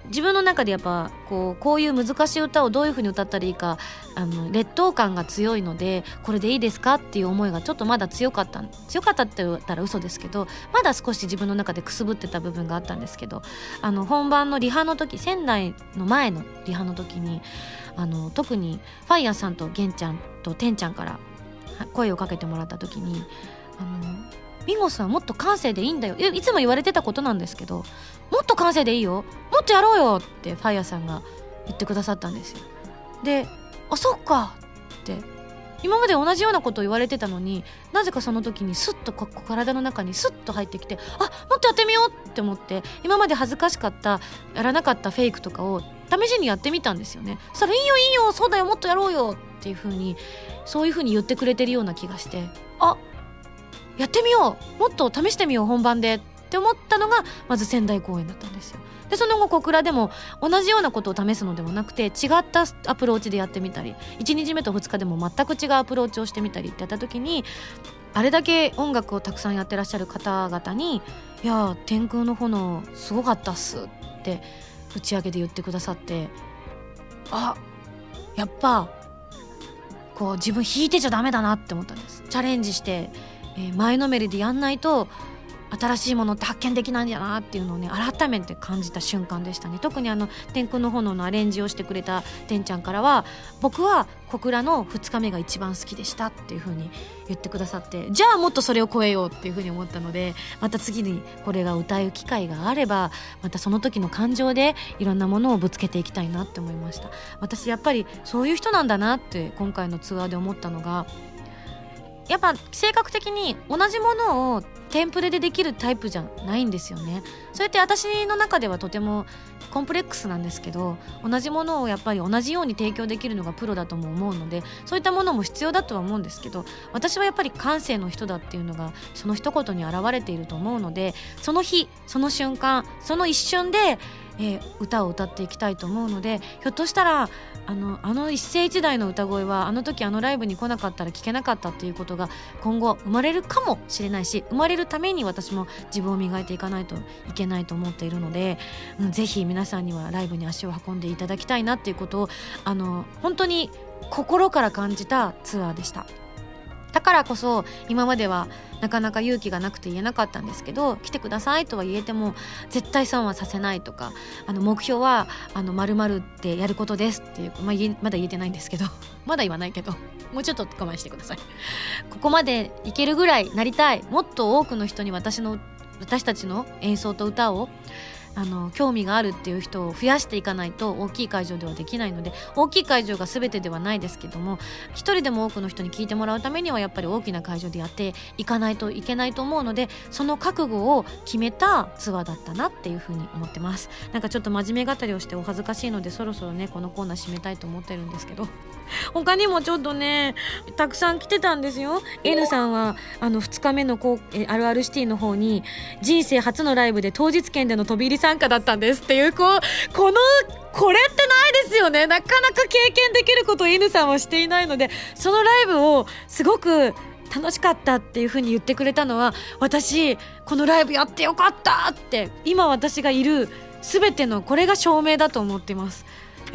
自分の中でやっぱこうこういう難しい歌をどういうふうに歌ったらいいかあの劣等感が強いのでこれでいいですかっていう思いがちょっとまだ強かった強かったって言ったら嘘ですけどまだ少し自分の中でくすぶってた部分があったんですけどあの本番のリハの時仙台の前のリハの時にあの特にファイヤーさんとゲンちゃんとテンちゃんから声をかけてもらった時にあのミンゴスはもっと感性でいいんだよ。いつも言われてたことなんですけどもっと感性でいいよ。もっとやろうよってファイヤーさんが言ってくださったんですよ。であそっかって今まで同じようなことを言われてたのになぜかその時にスッと体の中にスッと入ってきてあもっとやってみようって思って今まで恥ずかしかったやらなかったフェイクとかを試しにやってみたんですよね。そしたら「いいよいいよそうだよもっとやろうよ」っていう風にそういう風に言ってくれてるような気がしてあやってみようもっと試してみよう本番でって思ったのがまず仙台公演だったんですよ。でその後小倉でも同じようなことを試すのではなくて違ったアプローチでやってみたり1日目と2日でも全く違うアプローチをしてみたりってやった時にあれだけ音楽をたくさんやってらっしゃる方々に「いや天空の炎すごかったっす」って打ち上げで言ってくださってあやっぱこう自分弾いてちゃダメだなって思ったんです。チャレンジしてえー、前のめりでやんないと新しいものって発見できないんだなっていうのをね改めて感じた瞬間でしたね。特にあの「天空の炎」のアレンジをしてくれたてんちゃんからは僕は小倉の2日目が一番好きでしたっていう風に言ってくださってじゃあもっとそれを超えようっていう風に思ったのでまた次にこれが歌う機会があればまたその時の感情でいろんなものをぶつけていきたいなって思いました。私やっぱりそういう人なんだなって今回のツアーで思ったのがやっぱ性格的に同じものをテンプレでできるタイプじゃないんですよね。それって私の中ではとてもコンプレックスなんですけど同じものをやっぱり同じように提供できるのがプロだとも思うのでそういったものも必要だとは思うんですけど私はやっぱり感性の人だっていうのがその一言に表れていると思うのでその日その瞬間その一瞬でえー、歌を歌っていきたいと思うのでひょっとしたらあのあの一世一代の歌声はあの時あのライブに来なかったら聞けなかったっていうことが今後生まれるかもしれないし生まれるために私も自分を磨いていかないといけないと思っているので、うん、ぜひ皆さんにはライブに足を運んでいただきたいなっていうことをあの本当に心から感じたツアーでした。だからこそ今まではなかなか勇気がなくて言えなかったんですけど来てくださいとは言えても絶対損はさせないとかあの目標はあの〇〇ってやることですっていう、まあ、まだ言えてないんですけど <laughs> まだ言わないけどもうちょっと我慢してください。ここまでいけるぐらいなりたいもっと多くの人に私の私たちの演奏と歌をあの興味があるっていう人を増やしていかないと大きい会場ではできないので大きい会場が全てではないですけども一人でも多くの人に聞いてもらうためにはやっぱり大きな会場でやっていかないといけないと思うのでその覚悟を決めたツアーだったなっていうふうに思ってます。なんかちょっと真面目語りをしてお恥ずかしいのでそろそろねこのコーナー締めたいと思ってるんですけど。<laughs> 他にもちょっとねたくさん来てたんですよ。N さんはあの2日目のこうあるあるシティの方に人生初のライブで当日券での飛び入り参加だったんです。っていうこうこのこれってないですよね。なかなか経験できることを N さんはしていないのでそのライブをすごく楽しかったっていう風に言ってくれたのは私このライブやってよかったって今私がいる全てのこれが証明だと思ってます。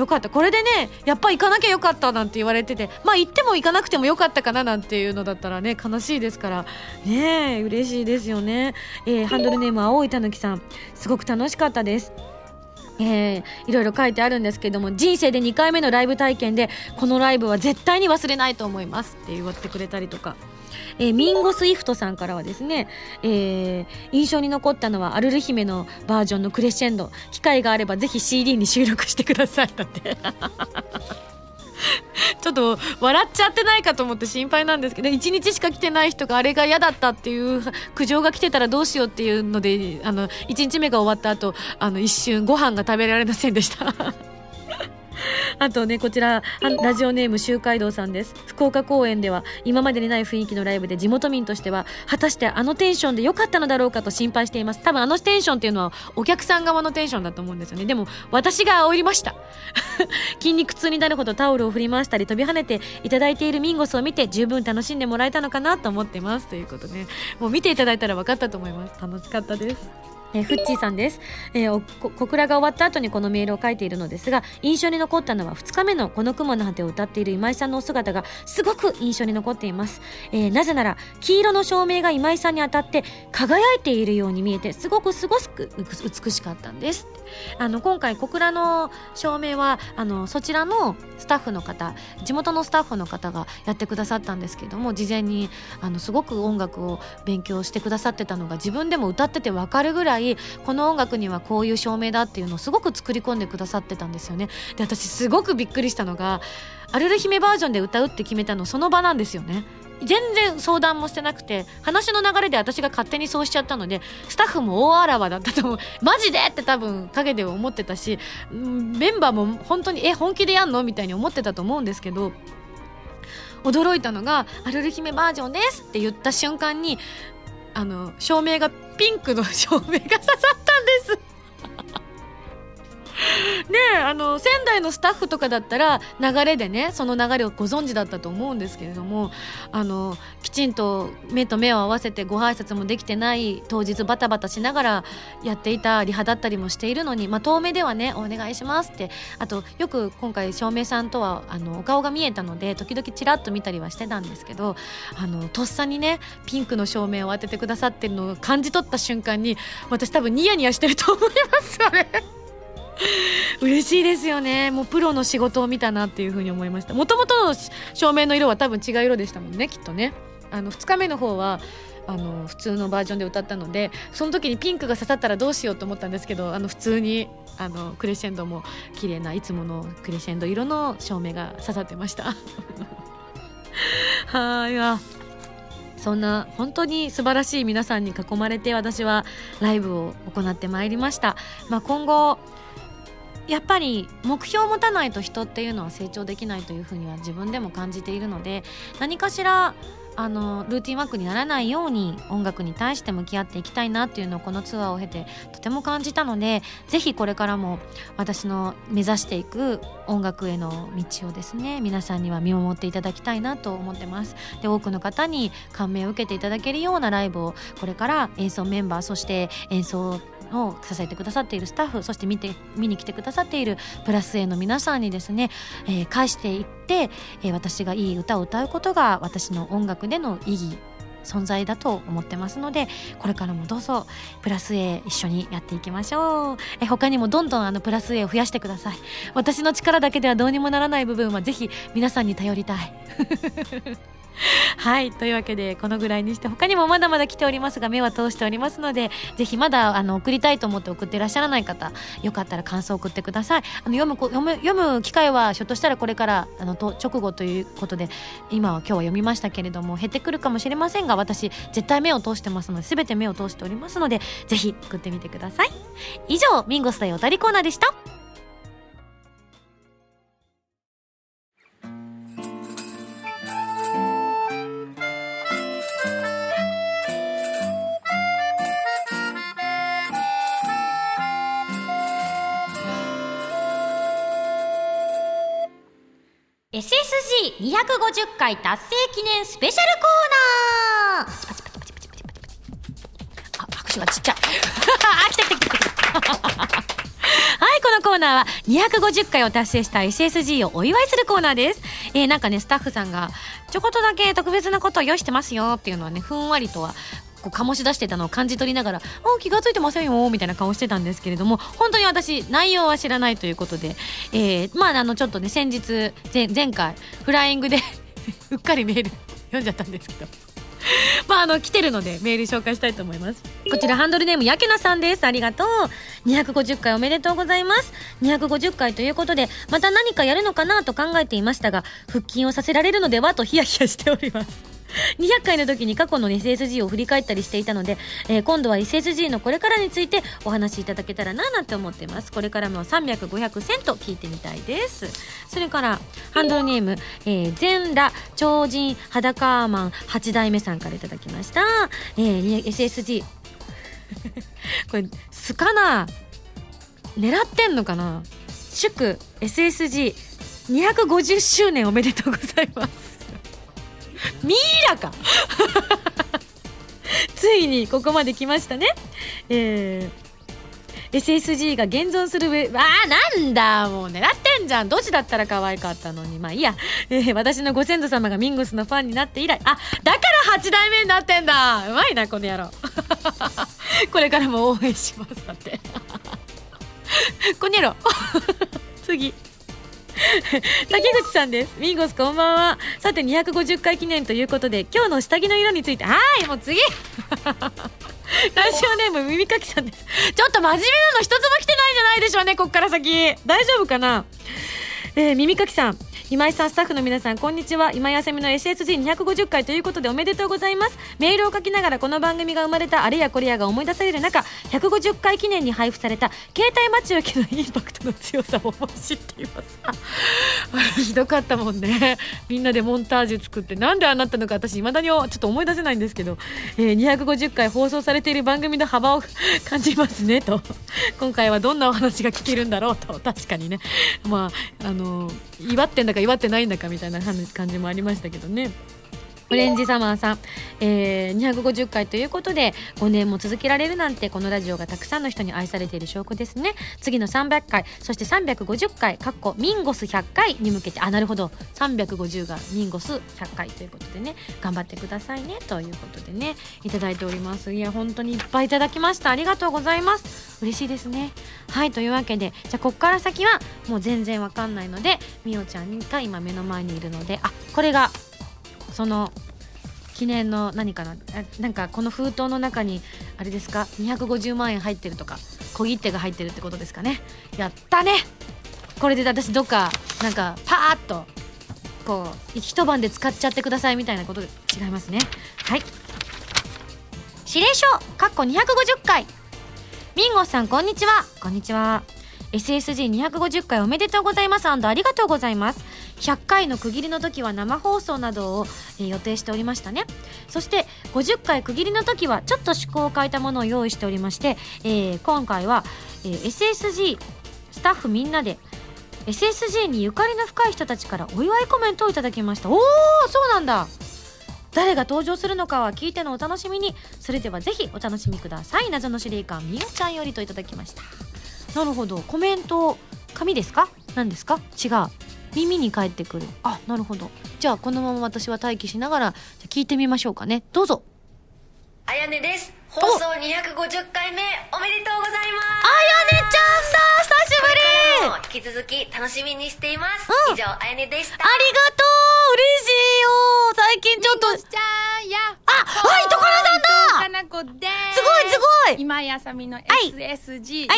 よかった。これでねやっぱ行かなきゃよかったなんて言われててまあ行っても行かなくてもよかったかななんていうのだったらね悲しいですから。ねえ嬉しいですよね、えー、ハンドルネーム青いたぬきさん。すごく楽しかったです。えー、いろいろ書いてあるんですけども人生で2回目のライブ体験でこのライブは絶対に忘れないと思いますって言ってくれたりとか。えーミンゴスイフトさんからはですね、えー印象に残ったのはアルル姫のバージョンのクレッシェンド。機会があればぜひ CD に収録してください。だって。<laughs> ちょっと笑っちゃってないかと思って心配なんですけど1日しか来てない人があれが嫌だったっていう苦情が来てたらどうしようっていうのであの1日目が終わった後あの一瞬ご飯が食べられませんでした。<laughs> <laughs> あとねこちらラジオネーム周海道さんです。福岡公演では今までにない雰囲気のライブで地元民としては果たしてあのテンションで良かったのだろうかと心配しています。多分あのテンションっていうのはお客さん側のテンションだと思うんですよね。でも私が煽りました。<laughs> 筋肉痛になるほどタオルを振り回したり飛び跳ねていただいているミンゴスを見て十分楽しんでもらえたのかなと思ってます。ということでもう見ていただいたら分かったと思います。楽しかったです。えーフッチーさんです、えーお小倉が終わった後にこのメールを書いているのですが印象に残ったのは2日目のこの雲の果てを歌っている今井さんのお姿がすごく印象に残っています、えーなぜなら黄色の照明が今井さんに当たって輝いているように見えてすごくすごく美しかったんです。あの今回小倉の照明はあのそちらのスタッフの方地元のスタッフの方がやってくださったんですけども事前にあのすごく音楽を勉強してくださってたのが自分でも歌ってて分かるぐらいこの音楽にはこういう照明だっていうのをすごく作り込んでくださってたんですよね。で私すごくびっくりしたのが「アルル姫バージョンで歌うって決めたのその場なんですよね全然相談もしてなくて話の流れで私が勝手にそうしちゃったのでスタッフも大あらわだったと思う。マジでって多分陰で思ってたしメンバーも本当にえ本気でやんのみたいに思ってたと思うんですけど驚いたのが「アルル姫バージョンです」って言った瞬間にあの照明がピンクの照明が刺さったんです。ねあの仙台のスタッフとかだったら流れでねその流れをご存知だったと思うんですけれどもあのきちんと目と目を合わせてご挨拶もできてない当日バタバタしながらやっていたリハだったりもしているのに、まあ、遠目ではねお願いしますってあとよく今回照明さんとはあのお顔が見えたので時々ちらっと見たりはしてたんですけどあのとっさにねピンクの照明を当ててくださってるのを感じ取った瞬間に私多分ニヤニヤしてると思いますあれ。<laughs> 嬉しいですよね。もうプロの仕事を見たなっていうふうに思いました。もともとの照明の色は多分違う色でしたもんねきっとね。あの2日目の方はあの普通のバージョンで歌ったのでその時にピンクが刺さったらどうしようと思ったんですけどあの普通にあのクレッシェンドも綺麗ないつものクレッシェンド色の照明が刺さってました。<laughs> はいわ。そんな本当に素晴らしい皆さんに囲まれて私はライブを行ってまいりました、まあ、今後やっぱり目標を持たないと人っていうのは成長できないというふうには自分でも感じているので何かしらあのルーティンワークにならないように音楽に対して向き合っていきたいなっていうのをこのツアーを経てとても感じたのでぜひこれからも私の目指していく音楽への道をですね皆さんには見守っていただきたいなと思ってます。で多くの方に感銘を受けていただけるようなライブをこれから演奏メンバーそして演奏を支えてくださっているスタッフそして見て見に来てくださっているプラス A の皆さんにですね、えー返していって、えー私がいい歌を歌うことが私の音楽での意義存在だと思ってますのでこれからもどうぞプラス A 一緒にやっていきましょう。え他にもどんどんあのプラス A を増やしてください。私の力だけではどうにもならない部分はぜひ皆さんに頼りたい。<laughs> はいというわけでこのぐらいにして他にもまだまだ来ておりますが目は通しておりますのでぜひまだあの送りたいと思って送ってらっしゃらない方よかったら感想を送ってください。あの読む読む読む機会はひょっとしたらこれからあのと直後ということで今は今日は読みましたけれども減ってくるかもしれませんが私絶対目を通してますので全て目を通しておりますのでぜひ送ってみてください。以上ミンゴスだよおたりコーナーでした。SSG250 回達成記念スペシャルコーナー。あ拍手がちっちゃい。あ来た来た来た来たはいこのコーナーは250回を達成した SSG をお祝いするコーナーです。えー、なんかねスタッフさんがちょこっとだけ特別なことを用意してますよっていうのはねふんわりとはこう醸し出してたのを感じ取りながら「あ気が付いてませんよ」みたいな顔してたんですけれども本当に私内容は知らないということで、えー、まああのちょっとね先日前前回フライングで <laughs> うっかりメール <laughs> 読んじゃったんですけど。<laughs> まああの来てるのでメール紹介したいと思います。こちらハンドルネームやけなさんです。ありがとう。250回おめでとうございます。250回ということでまた何かやるのかなと考えていましたが腹筋をさせられるのではとヒヤヒヤしております。200回の時に過去の SSG を振り返ったりしていたので、えー、今度は SSG のこれからについてお話しいただけたらななんて思ってます。これからも300500セント聞いてみたいです。それからハンドルネーム、えー、全裸超人裸マン8代目さんからいただきました、えー、SSG <laughs> これすかな狙ってんのかな？祝 SSG250 周年おめでとうございます。<laughs> ミイラか。<laughs> ついにここまで来ましたね。えー、SSG が現存する上あーなんだもう狙ってんじゃん。どっちだったら可愛かったのに。まあいいや、えー、私のご先祖様がミンゴスのファンになって以来。あだから8代目になってんだ。うまいなこの野郎。<laughs> これからも応援します。だって。この野郎。次。<laughs> 竹口さんです。ミンゴスこんばんは。さて250回記念ということで今日の下着の色について。はいもう次。<laughs> ラジオネーム耳かきさんです。ちょっと真面目なの一つも来てないんじゃないでしょうねこっから先。大丈夫かな？えー、耳かきさん。今井さんスタッフの皆さんこんにちは。今井あさみの SSG250 回ということでおめでとうございます。メールを書きながらこの番組が生まれたあれやこれやが思い出される中150回記念に配布された携帯待ち受けのインパクトの強さを知っています。<laughs> ひどかったもんね。みんなでモンタージュ作ってなんであなったのか私いまだにちょっと思い出せないんですけど、えー、250回放送されている番組の幅を <laughs> 感じますねと。今回はどんなお話が聞けるんだろうと。確かにね。まああの祝ってんだか祝ってないんだかみたいな感じもありましたけどね。オレンジサマーさん、えー、250回ということで5年も続けられるなんてこのラジオがたくさんの人に愛されている証拠ですね。次の300回そして350回かっこミンゴス100回に向けて。あなるほど。350がミンゴス100回ということでね。頑張ってくださいね。ということでね。いただいております。いや本当にいっぱいいただきました。ありがとうございます。嬉しいですね。はいというわけでじゃあこっから先はもう全然わかんないのでみおちゃんが今目の前にいるのであこれがその記念の何かな？なんかこの封筒の中にあれですか？250万円入ってるとか小切手が入ってるってことですかね？やったね！これで私どっかなんかパーッとこう一晩で使っちゃってくださいみたいなことで違いますね。はい。指令書かっこ250回。ミンゴさんこんにちは。こんにちは。SSG250 回おめでとうございます。ありがとうございます。100回の区切りの時は生放送などを、えー、予定しておりましたね。そして50回区切りの時はちょっと趣向を変えたものを用意しておりまして、えー、今回は、えー、SSG スタッフみんなで SSG にゆかりの深い人たちからお祝いコメントをいただきました。おおそうなんだ。誰が登場するのかは聞いてのお楽しみに。それではぜひお楽しみください。謎の司令官みおちゃんよりといただきました。なるほど。コメント紙ですか？何ですか？違う。耳に返ってくる。あなるほど。じゃあこのまま私は待機しながら聞いてみましょうかね。どうぞ。あやねです。放送250回目おめでとうございます。あやねちゃんさ久しぶり。引き続き楽しみにしています、うん、以上あやねでした。ありがとう。嬉しいよ。最近ちょっと。ちゃんや。あはい所さんだ。かなこです。すごいすごい。今やさみの SSG250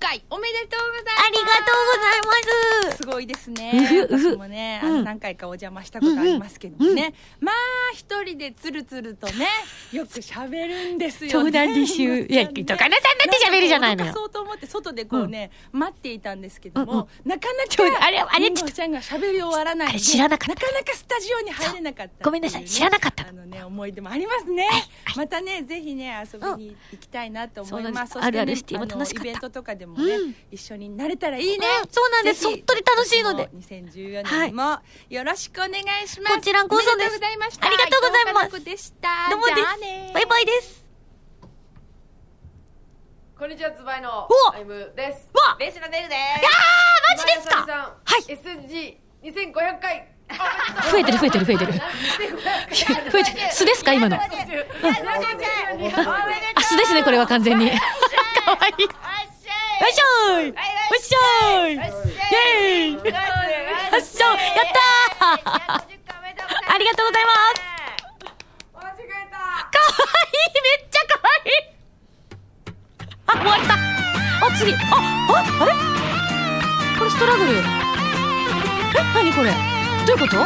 回、はい、おめでとうございます。ありがとうございます。すごいですね。私もね、あの何回かお邪魔したことありますけどもね、うんうん、まあ一人でつるつるとねよく喋るんですよね。そうなんですよいやとかなさんだって喋るじゃないのよそうと思って外でこうね、うん、待っていたんですけども、なかなかあれあれちちゃんが喋り終わらな知らなかった。なかなかスタジオに入れなかった、ごめんなさい知らなかった。あのね思い出もありますね、またねぜひね遊びに行きたいなと思います、あるあるシティも楽しかった。イベントとかでもね、一緒になれたらいいね、そうなんです。そっとり楽しいので。2014年もよろしくお願いします、こちらこそです。ありがとうございました。ありがとうございます。でした。どうもです。バイバイですこんにちは、つばいのアイムです。わベースのベルです。いやー、マジですかはい。SG2500 回。増えてる増えてる増えてる。増えてる。<laughs> 素ですか今の。あ、素ですね、これは完全に。かわいい。よいしょいよいしょいイェーイよっしゃやったーありがとうございます間違えたあ終わった。あ次。あああれ？これストラグル。えなにこれ？どういうこと？え？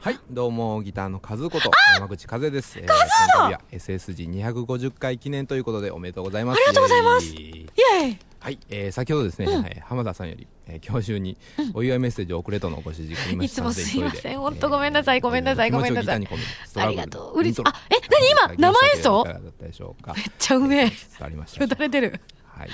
はいどうもギターの和子と山口和です。和子だ！SSG250 回記念ということでおめでとうございます。ありがとうございます。イエーイ。はい、えー、先ほどですね、はい浜田さんより、えー、今日中にお祝いメッセージを送れとのご指示がありまいつもしたので、すいません。本当ごめんなさい。ごめんなさい。えーごめんなさい。ありがとう。嬉しい。あえ何？今生演奏？めっちゃうめえ。伝わりました。よだれてる。はい。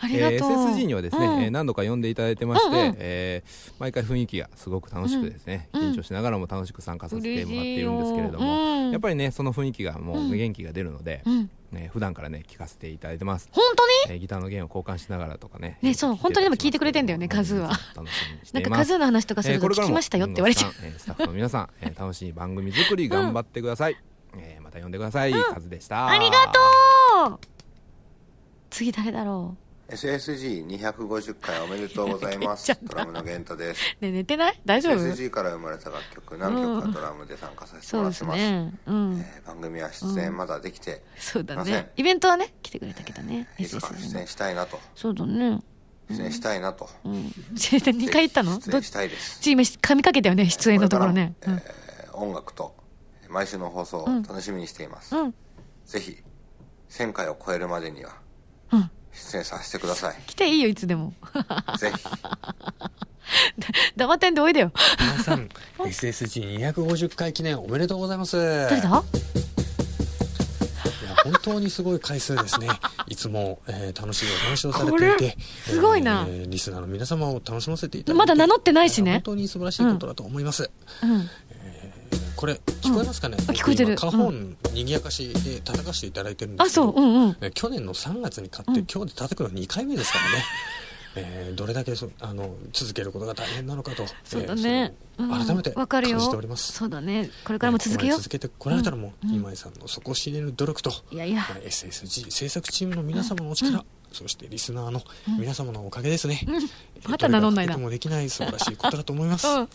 ありがとう、えー SSG にはですね、うん。えー何度か呼んでいただいてまして、うんうん。えー毎回雰囲気がすごく楽しくですね、うん。緊張しながらも楽しく参加させてもらっているんですけれども、うん。やっぱりねその雰囲気がもう元気が出るので、うんね、普段からね聞かせていただいてます、本当に？えーギターの弦を交換しながらとかねねそう本当にでも聞いてくれてんだよねカズーは。楽しみにしてなんかカズーの話とかすると聞きましたよって言われちゃう、えースタッフの皆さん、えー楽しい番組作り頑張ってください、えーまた呼んでください、カズでした。ありがとう。次誰だろ SSG250 回おめでとうございます。<laughs> ドラムの玄太です。うねえ寝てない？大丈夫？SSG から生まれた楽曲何曲かドラムで参加させてもらってます。ね。うん。えー番組は出演まだできてそうだません。ねイベントはね来てくれたけどねいつか出演したいなと。そうだね。出演したいなと。うん。2回言ったの出演したいです。ち？今髪かけたよね出演のところね。音楽と毎週の放送を楽しみにしています。うん。ぜひ1000回を超えるまでにはうん出演させてください。来ていいよいつでも。ぜひ。<laughs> 黙ってんでおいでよ。皆さん SSG250 回記念おめでとうございます。誰だ？本当にすごい回数ですね。いつも、えー楽しいお話をされていてすごいな。えーリスナーの皆様を楽しませていただいて。まだ名乗ってないしね。本当に素晴らしいことだと思います、うんこれ聞こえますかね、あ聞こえてる。僕今カホンにぎやかしで叩かせていただいてるんですけど。あそう。うんうん。え去年の3月に買って、今日で叩くの2回目ですからね。えーどれだけそあの続けることが大変なのかと。そうだね。えー改めて感じております、そうだね。これからも続けよう。続けてこられたらもう、今井さんの底知れぬ努力と、いやいや。えー SSG 制作チームの皆様のお力、そしてリスナーの皆様のおかげですね、えーまた名乗んないな。もできない素晴らしいことだと思います、うん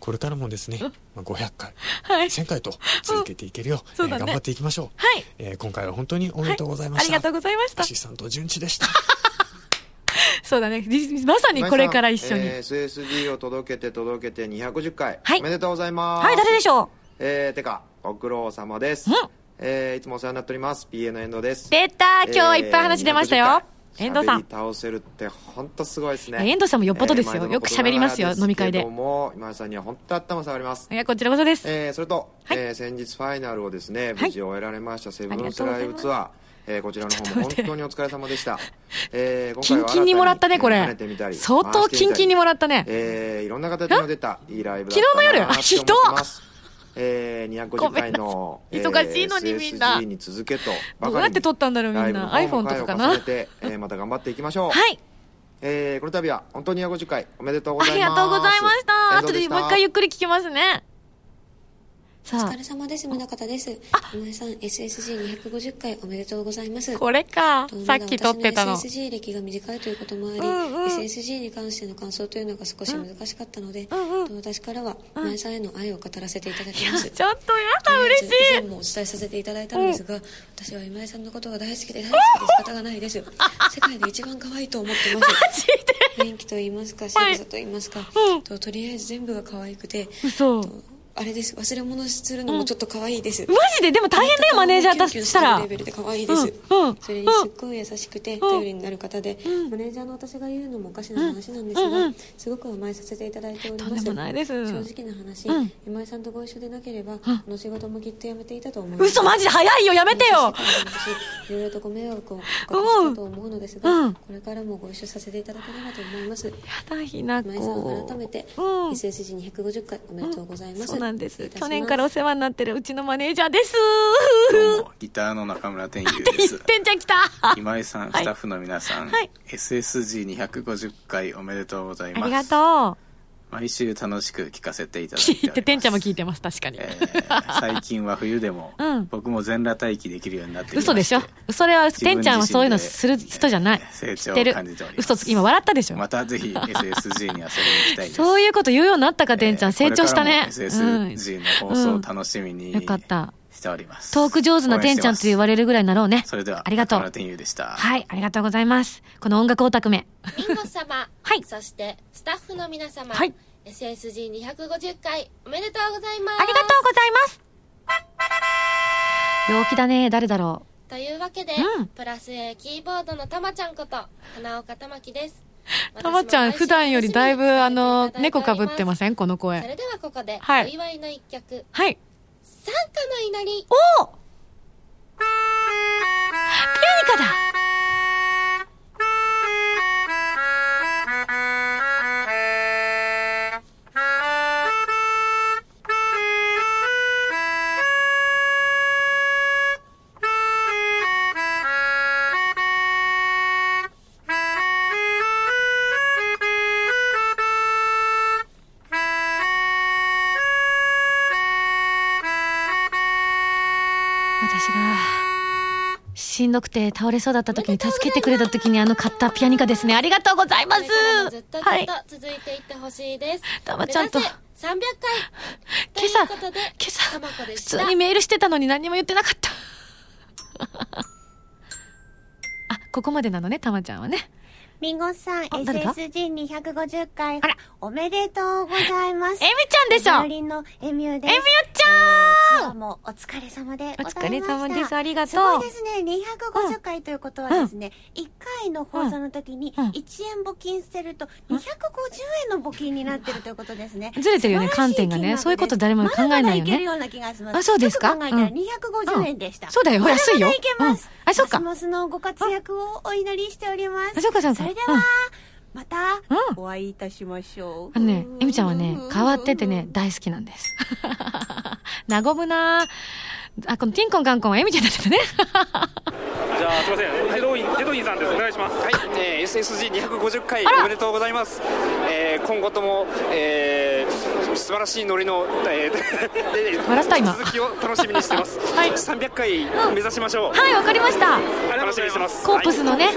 これからもですね、まあ、500回、はい。1000回と続けていけるよう、頑張っていきましょう、はい。えー今回は本当におめでとうございました、ありがとうございました。アシスタント順次でした。<laughs> そうだね。りまさにこれから一緒に。えー SSG を届けて届けて250回、はい。おめでとうございます。はい。誰でしょえー、てかご苦労様です、うんえー、いつもお世話になっております。PA の遠藤です。う出た今日はいっぱい話出ましたよ、えー250回遠藤さん。倒せるって本当すごいですね。遠藤さんもよっぽどですよ。えーよく喋りますよ。飲み会で。も今井さんには本当頭下がります。いやこちらこそです。えー、それと、はい。えー先日ファイナルをですねはい。無事終えられました、セブありンスライブツアー、えーこちらの方も本当にお疲れ様でした、えー、今キンキンにもらったねこれ。相当キンキンにもらったね。えー、いろんな形の出たいいライブだった昨日の夜なと思ってひどっますえー、250回の、忙しいのにみんな。SSG に続けとどうやって撮ったんだろうみんな。iPhone とかかなて、えー、また頑張っていきましょう。はい。えー、この度は本当に250回おめでとうございます。ありがとうございました。後でもう一回ゆっくり聞きますね。さお疲れ様です、宗方です。今井さん、SSG250 回おめでとうございます。あこれか。とさっき撮ってたの。SSG 歴が短いということもあり、うんうん。SSG に関しての感想というのが少し難しかったので、と私からは今井さんへの愛を語らせていただきます。ちょっとやだ嬉しい。以前もお伝えさせていただいたのですが、私は今井さんのことが大好きで大好きで仕方がないです。世界で一番可愛いと思ってます。<laughs> マジで。雰囲気と言いますか、仕草と言いますか、うん。ととりあえず全部が可愛くて、あれです。忘れ物するのもちょっと可愛いです、マジで？でも大変だよマネージャーとしたら。レベルで可愛いです、うんうん。それにすっごい優しくて頼りになる方で、マネージャーの私が言うのもおかしな話なんですが、うん。うんすごく甘えさせていただいております。とんでもないです。正直な話、うん。今井さんとご一緒でなければ、この仕事もきっと辞めていたと思います。嘘マジで早いよやめてよ。いろいろとご迷惑をおかけしたと思うのですが、うん。これからもご一緒させていただければと思います。やだひな今井さこん改めて、うん。SSG250 回おめでとうございます、なんです。去年からお世話になってるうちのマネージャーです。どうもギターの中村天佑です。<laughs> てんちゃん来た。<laughs> 今井さん、はいスタッフの皆さん、はい。SSG250 回おめでとうございます。ありがと毎週楽しく聞かせていたうだいておりててんちゃんも聞いてます確かに、えー最近は冬でも、<laughs> うん。僕も全裸待機できるようになってきま嘘でしょ？それはてんちゃんはそういうのする人じゃない。成長を感じております。嘘つ今笑ったでしょ？またぜひ <laughs> SSG に遊びに行きたいです。そういうこと言うようになったかてんちゃん成長したね。SSG の放送を楽しみに、よかったしております。トーク上手なてんちゃんと言われるぐらいになろうね。それでは、ありがとう中村天優でした。はい、ありがとうございます。この音楽オタクめ。ミンゴ様、はいそしてスタッフの皆様、はい SSG250 回おめでとうございますありがとうございます。陽気だね。誰だろというわけで、うんプラス A キーボードのたまちゃんこと花岡たまきですう。<laughs> たまちゃん、普段よりだいぶ、あの、猫かぶってません？このそ声。れではここで、はいお祝いの一曲はい。参加の祈り。おピアニカだ。んどくて倒れそうだった時に助けてくれた時にあの買ったピアニカですね。ありがとうございます。ずっとずはいっと続いていってほしいです、たまちゃんと。目指せ300回。と今朝今朝普通にメールしてたのに何にも言ってなかった。<laughs> あここまでなのねたまちゃんはねみんごさん、誰だ？SSG250 回、おめでとうございます。えみちゃんでしょ？バイオリンのエミューです。えみゅちゃん！ツアーもお疲れ様でございました。お疲れ様ですありがとう。すごいですね。250回ということはですね、1回の放送の時に1円募金してると250円の募金になってるということですね。ずれてるよね観点がね。そういうこと誰も考えないよまだまだいけるねような気がします。あそうですか？考えたらうん。250円でした。そうだよ。安いよ。いけます。うん。あそうか。ますのご活躍をお祈りしております。あそうかそうか。それでは、うんまた、お会いいたしましょう。あのね、エミちゃんはね、変わっててね、大好きなんです。<laughs> 和むなぁあ、このティンコンカンコンはエミちゃんだったね。じゃあすみません、ヘドインヘドインさんです。お願いします。はい、えー、SSG250 回おめでとうございます。えー、今後とも、えー、素晴らしいノリの、えー、<laughs> 笑った今続きを楽しみにしてます。<laughs> はい、300回目指しましょう。はい、わかりました。楽しみにしてます。コープスのね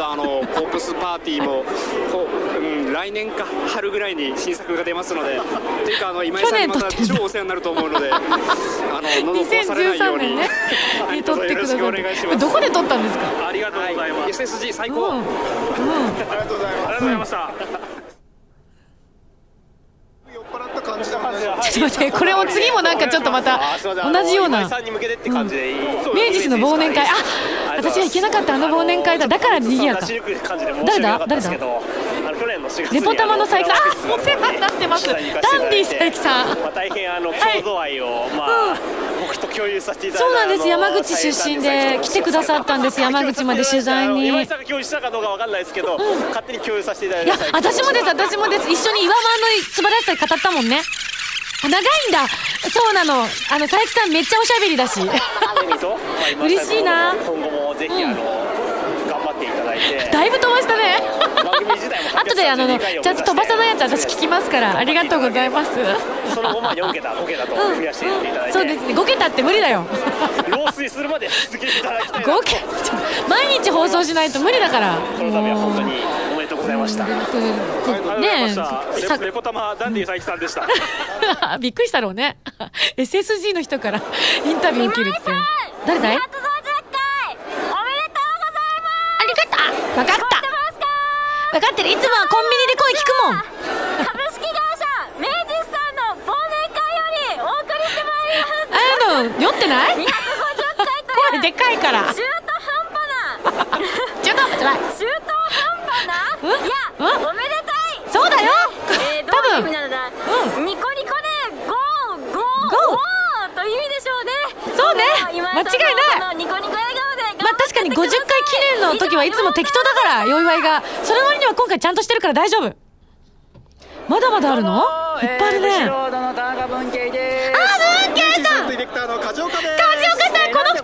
とあのコープスパーティーもこう、うん、来年か春ぐらいに新作が出ますので、というかあの今井さんにまた超お世話になると思うので、あの <laughs> 喉壊されないよう2013に。年ね。に撮ってくださよろしくお願いしますどこで撮ったんですか？ありがとうございます。SSG 最高。ありがとうございます。ありがとうございました。ちょっと待って、これも次もなんかちょっとまた、同じような。さんに向けてって感じでいい。明治の忘年会。あ、私は行けなかったあの忘年会だ。だから賑やか。誰だ？誰だ？去年の4月レポタマの佐伯さん。あ、お世話になってます。ダンディ佐伯さん。まあ大変あの郷土愛をまあ僕と共有させていただいたそうなんです。山口出身で来てくださったんです。山口まで取材に。さんが共有したかどうかわかんないですけど、勝手に共有させていただいいやて、私もです、私もです。一緒に岩盤の素晴らしさ語ったもんね。あ長いんだ。そうなの。あの、佐伯さんめっちゃおしゃべりだし。<laughs> 嬉しいな。今後もぜひあの、頑張っていただいて。だいぶ飛ばしたね。後であの、ちゃんと飛ばさないやつ私聞きますから。ありがとうございます。その後まあ4桁5桁と増やしていただいて、そうですね。5桁って無理だよ。老衰するまで続けていただきたいな5桁。毎日放送しないと無理だから。この度は本当におめでとうございました。ありがとうございました。さレレポタマダンディ佐伯さんでした。<laughs> びっくりしたろうね。<laughs> SSG の人からインタビュー受けるって。誰だいありがとうわかった。わかってる。いつもはコンビニで声聞くもん。株式会社明治さんの忘年会よりお送りしてまいります。あの酔ってない？250回と声でかいから。中途半端な。中途半端中途半端な？いやうん？おめでたい。そうだよ。えー、どういう意味なのだ、ニコニコでゴーゴーゴー。という意味でしょうね。そうね。今間違いない。ニコニコ笑顔あ確かに50回記念の時はいつも適当だからお祝いがそれ割には今回ちゃんとしてるから大丈夫。まだまだあるの？いっぱいあるね。ロードの田中文慶です。あ文慶さん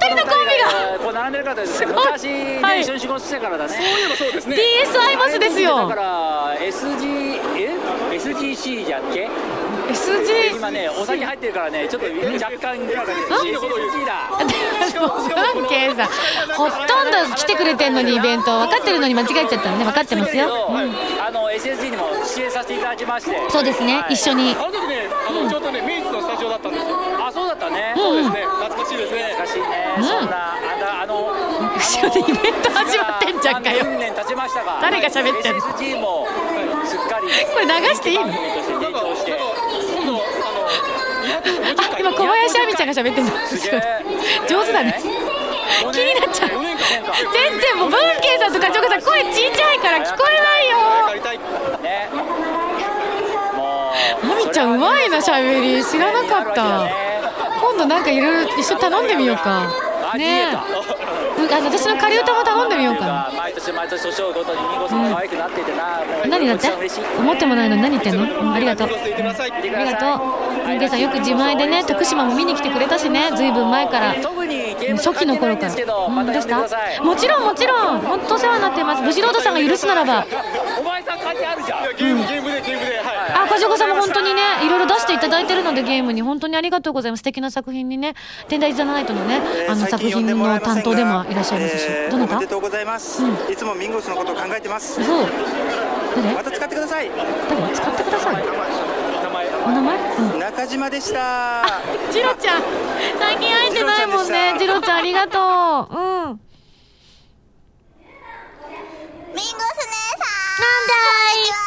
人のコンビが。こう並んでる方です昔ね、はい。一緒に仕事してからだね。そういえばそうですね。DS アイマスですよ。だから SG え？SGC じゃっけ？SG 今ねお酒入ってるからねちょっと若干 SG だ。文慶さんほとんど来てくれてんのにイベント分かってるのに間違えちゃったのね分かってますよ、うん。あの SSG にも出演させていただきまして。そうですね。はい一緒にあの時ね、あのちょうどね、明治のスタジオだったんですよ。あそうだったね。そうですねしいね。懐かしいね、そんなあのあの後ろでイベント始まってんじゃんかよ。何年経ちましたが誰が喋ってんの？SSG もすっかり。これ流していいの？あ今小林亜美ちゃんが喋ってんの？上手だね。気になっちゃう。全然もう文慶さんとかちょこさん声ちっちゃいから聞こえないよ。ね。亜美ちゃんうまいな喋り。知らなかった今度なんかいろいろ一緒に頼んでみようか。ねあの私の仮歌も頼んでみようかな。毎年毎年年をごとにミンゴスも可愛くなっていてな、何だって？思ってもないの？に何言ってんの、うんありがとう。ありがとう。文慶さんよく自前でね徳島も見に来てくれたしね。ずいぶん前から。特に初期の頃から。うんですかもちろんもちろん。本当お世話になってます。ブシロードさんが許すならば。お前さん関係あるじゃん。ゲー梶岡さんも本当にね、いろいろ出していただいてるので、ゲームに。本当にありがとうございます。素敵な作品にね、テンダイズ・ザ・ナイトのね、あの作品の担当でもいらっしゃいますし、どなた？おめでとうございます、いつもミンゴスのことを考えてます。そう誰？また使ってください。誰？使ってください。お名前。うん。中島でした。ジロちゃん。最近会えてないもんね。ジロちゃんありがとう。うん。ミンゴス姉さん。なんだ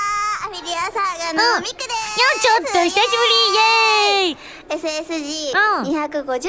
いアフィリアサーガのミクです、よちょっと久しぶり。イエーイ SSG250 回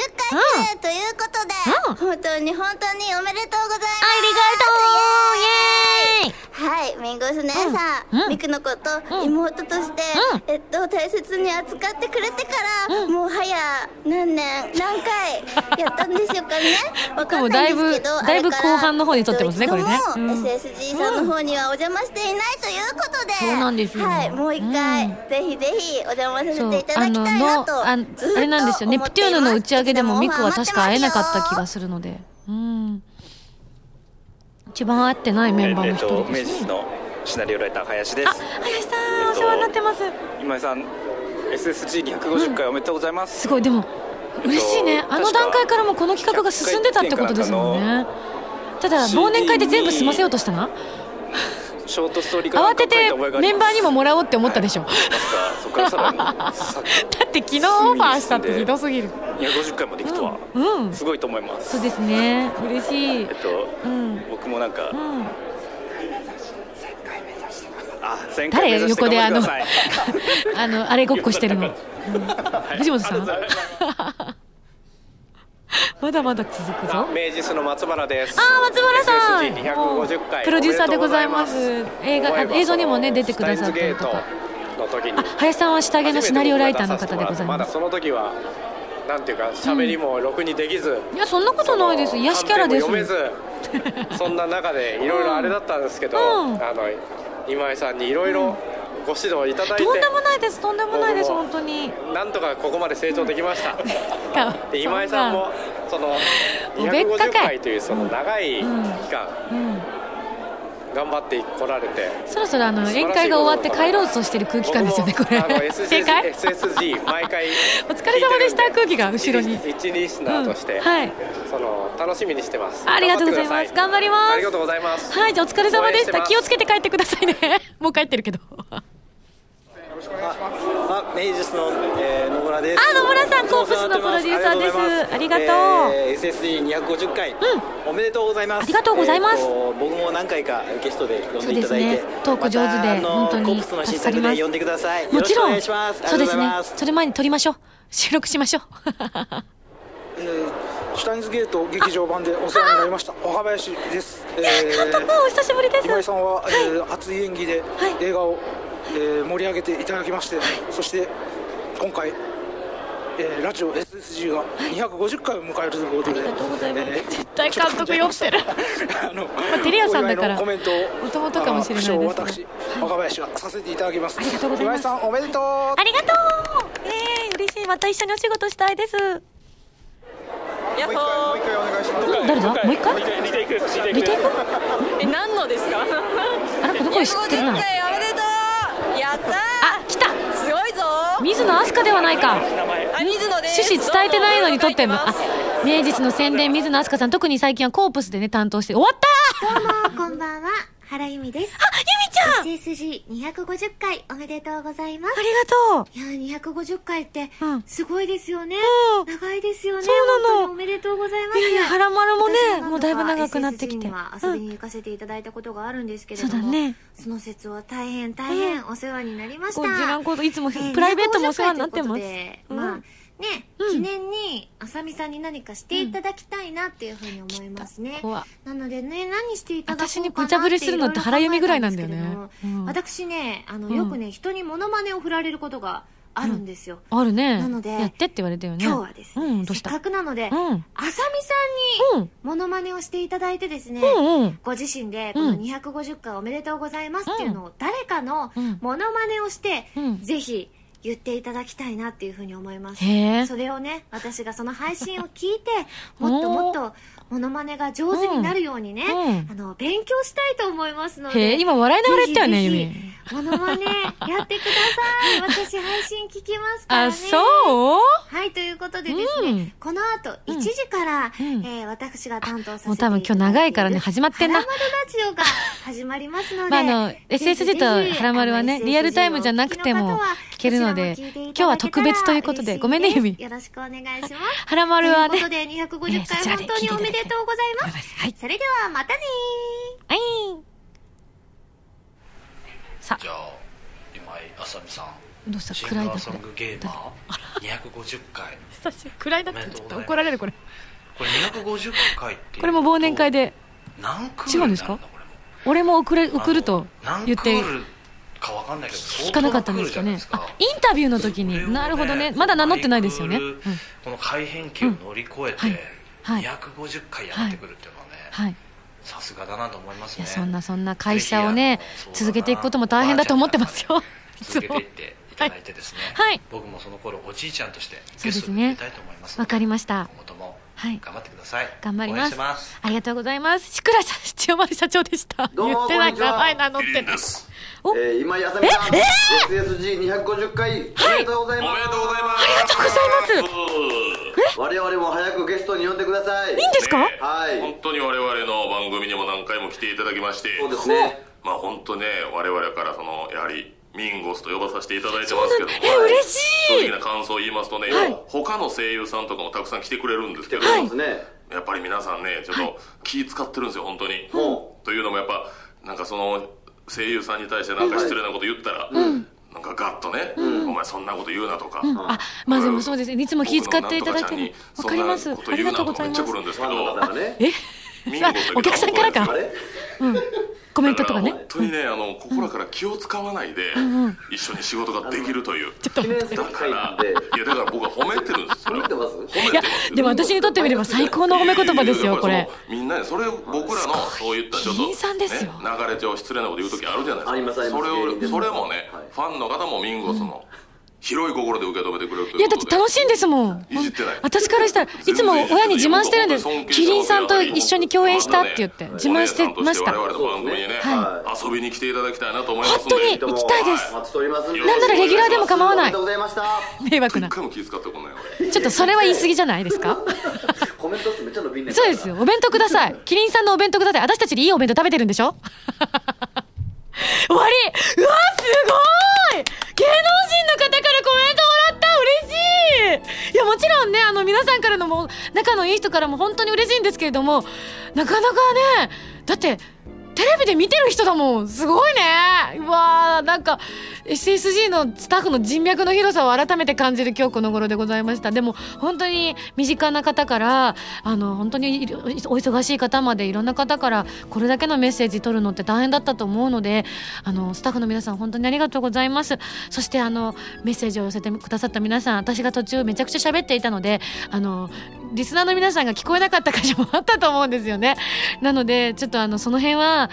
ということで、本当に本当におめでとうございます。ありがとう。イエーイ。はい、ミンゴス姉さん、ミクのこと妹として、えっと、大切に扱ってくれてから、もう早何年、何回やったんでしょうかね。わかんないんですけど、だいぶだいぶ後半の方に撮ってますねこれね。SSG さん。の方にはお邪魔していないということで、そうなんですよ。はい、もう一回、ぜひぜひお邪魔させていただきたいなと、のあれなんですよネプテューヌの打ち上げでもミクは確か会えなかった気ががするので。うん。一番会ってないメンバーの一人明です。治のシナリオライター林です林さんお世話になってます。今井さん SSG250 回おめでとうございます、すごいでも嬉しいね。あの段階からもうこの企画が進んでたってことですもんね。ただ忘年会で全部済ませようとしたなショートストーリーか慌ててメンバーににももらおうって思ったでしょ。そこからさらに。<laughs> だって昨日オファーしたってひどすぎる。250回もできとは、うん。すごいと思います。そうですね。嬉しい。えっと、うん。僕もなんか、うん。あ1000回誰？横であの <laughs> あのあれごっこしてるの、うん。藤本さん？<laughs> まだまだ続くぞ。明治スの松原です。あー松原さん。SSG250 回。プロデューサーでございます。映画あ映像にもね出てくださってるスタインズゲート方の時に。林さんは下着のシナリオライターの方でございます。まだその時はなんていうか喋りもろくにできず、いやそんなことないです。癒しキャラです。<laughs> そんな中でいろいろあれだったんですけど、うん。あの今井さんにいろいろご指導いただいて、とんでもないですとんでもないです本当に。なんとかここまで成長できました。<laughs> かで今井さんもそのおべっかかい250回というその長い期間、うん。頑張ってこられて。そろそろあの宴会が終わって帰ろうとしてる空気感ですよねこれ。SSG <laughs> 正解？SSG 毎回 <laughs> お疲れ様でした空気が後ろに。一リスナーとして、うんはい。その楽しみにしてます。ありがとうございます。頑張ります。ありがとうございます。はいじゃあお疲れ様でした。気をつけて帰ってくださいね。もう帰ってるけどあ、明治スの、えー野村です。あ野村さんコープスのプロデューサーです。ありがとうえー SSG250 回、おめでとうございます。ありがとうございます。えーと僕も何回かゲストで呼んでいただいて、ね。トーク上手で本当にコープスの新作助かります。で呼んでください。もちろん。よろしくお願いします。そうですね。それ前に撮りましょう。<laughs> 収録しましょう。<laughs> えー、シュタインズゲート劇場版でお世話になりました。<laughs> 若林です、えお久しぶりです。今井さんは、えー熱い演技で映画を、えー盛り上げていただきまして、そして今回、えーラジオ SSG が250回を迎えるということで、えー絶対監督酔ってる。<laughs> あのまあテレ朝さんだから。コメントをもともとかもしれないですあのが私若林がさせていただきます。ありがとうございます。今井さんおめでとう。ありがとう。えー、嬉しい。また一緒にお仕事したいです。やっほー。もう一回お願いします。誰だ？もう一回？リテイクリテイクえ何のですか？あらこの声知ってるなやったあ来た。すごいぞ。水野飛鳥ではないか。あ水野です。趣旨伝えてないのに撮ってんの。あ明治の宣伝水野飛鳥さん。特に最近はコープスでね担当して。終わったどうもこんばんは原由美です。あ、ゆみちゃん !SSG250 回おめでとうございます。ありがとういや、250回って、すごいですよね。うん長いですよね。そうなのおめでとうございます。いやいや原丸もねもうだいぶ長くなってきて遊びに行かせていただいたことがあるんですけれども、そうだねその説は大変大変お世話になりました。こちらこそいつもえープライベートもお世話になってます250回ということでうん。記念にあさみさんに何かしていただきたいなっていうふうに思いますね。怖。なのでね、何していただこうかな私に無茶ぶりするのって原由美ぐらいなんだよね。いろいろ考えたんですけれどもうん。私ね、あの、うん。よくね、人にモノマネを振られることがあるんですよ。あるね。なのでやってって言われたよね。今日はですね、うんどうした？せっかくなので、うん。あさみさんにモノマネをしていただいてですね、うんうん。ご自身でこの250回おめでとうございますっていうのを誰かのモノマネをして、ぜひ言っていただきたいなっていうふうに思います。それをね私がその配信を聞いてもっともっとモノマネが上手になるようにね、うん。あの勉強したいと思いますのへでえ今笑いながら言ったよねゆみモノマネやってください。<laughs> 私配信聞きますからね。あそう？はい、ということでですね、うん。この後1時から、えー私が担当させてもう多分今日長いからね始まってんな。ハラマルラジオが始まりますので、<laughs> まあ、あの、SSG とハラマルはね、リアルタイムじゃなくても聞けるので、今日は特別ということで、ごめんね、ユミ。よろしくお願いします。ハラマルはねということで、250回本当におめでとうございます。それではまたねはい。じゃあ今井あさみさん。どうした？シン暗いだガーソングゲーマー？250回久しぶり。暗いだってちょっと怒られる、これ。これ250回っていうこれも忘年会で。何クール違うんですか？俺も送れ、送ると何言って。かわかんないけど聞かなかったんですかね。あ、インタビューの時に。なるほどね。まだ名乗ってないですよね。うん。この改変期を乗り越えてはい250回やってくるっていうのはねはい。さすがだなと思いますねそんなそんな会社をね、続けていくことも大変だと思ってますよ。<laughs> 続けていっていただいてですねはい僕もその頃おじいちゃんとしてそうですゲストで出ねたいと思います。わかりました。今後ともはい。頑張ってください頑張りますありがとうございます。しくらさん、千代丸社長でした。どうも言ってない名前名乗ってない。おえー、今井あさみさん、え？SSG250 回、おめでとうございます。おめでとうございます。ありがとうございます。我々も早くゲストに呼んでください。いいんですか？はい。本当に我々の番組にも何回も来ていただきましてそうですねまあ本当ね我々からそのやはりミンゴスと呼ばさせていただいてますけど。もえ嬉しい。正直な感想を言いますとね、はい。他の声優さんとかもたくさん来てくれるんですけど、そうですね。やっぱり皆さんねちょっと気使ってるんですよ本当に、というのもやっぱなんかその声優さんに対してなんか失礼なこと言ったら、うん。なんかガッとね、お前そんなこと言うなとか、あ、まあでもそうです。ね。いつも気遣っていただいてる。わかります。ありがとうございます。めっちゃ来るんですけど、えミンゴスだけど。お客さんからか。うん。コメントとかね。本。当にねあの心から気を使わないで一緒に仕事ができるという。だから。いやだから僕は褒めてるんですそれを褒めていや、でも私にとってみれば最高の褒め言葉ですよ、これ。みんなねそれを僕らのそういったちょっと、ね、議員さんですよ。流れ上失礼なこと言う時あるじゃないですか。ありますあります。それをそれもね、ファンの方もミンゴスの広い心で受け止めてくれるといや、だって楽しいんですもん。いじってない。私からしたらいつも親に自慢してるんです。キリンさんと一緒に共演したって言って自慢してました。我々の番組にね、は遊びに来ていただきたいなと思います本当に行きたい。です。待ちしております。んで。なんならレギュラーでも構わない。おめでとうございました。迷惑な。一回も気遣ってこない俺ちょっとそれは言い過ぎじゃないですか？コメント数めっちゃ伸びんねんそうですよ。お弁当ください。キリンさんのお弁当ください。私たちでいいお弁当食べてるんでしょ？終わり。うわすごい。芸能人の方からコメントもらった。嬉しい。いやもちろんねあの皆さんからのも仲のいい人からも本当に嬉しいんですけれどもなかなかねだってテレビで見てる人だもん。すごいね。うわーなんか SSG のスタッフの人脈の広さを改めて感じる今日この頃でございました。でも本当に身近な方からあの本当にお忙しい方までいろんな方からこれだけのメッセージ取るのって大変だったと思うのであのスタッフの皆さん本当にありがとうございます。そしてあのメッセージを寄せてくださった皆さん私が途中めちゃくちゃ喋っていたのであのリスナーの皆さんが聞こえなかった箇所もあったと思うんですよね。なのでちょっとあのその辺は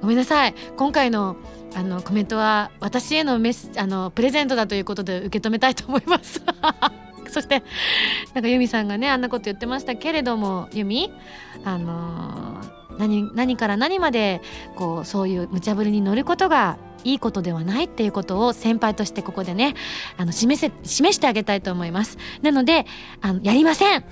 ごめんなさい。今回のあのコメントは私へのメスあのプレゼントだということで受け止めたいと思います。<laughs> そしてなんかユミさんがねあんなこと言ってましたけれどもユミあのー何何から何までこうそういう無茶ぶりに乗ることがいいことではないっていうことを先輩としてここでねあの示せ示してあげたいと思います。なのであのやりません。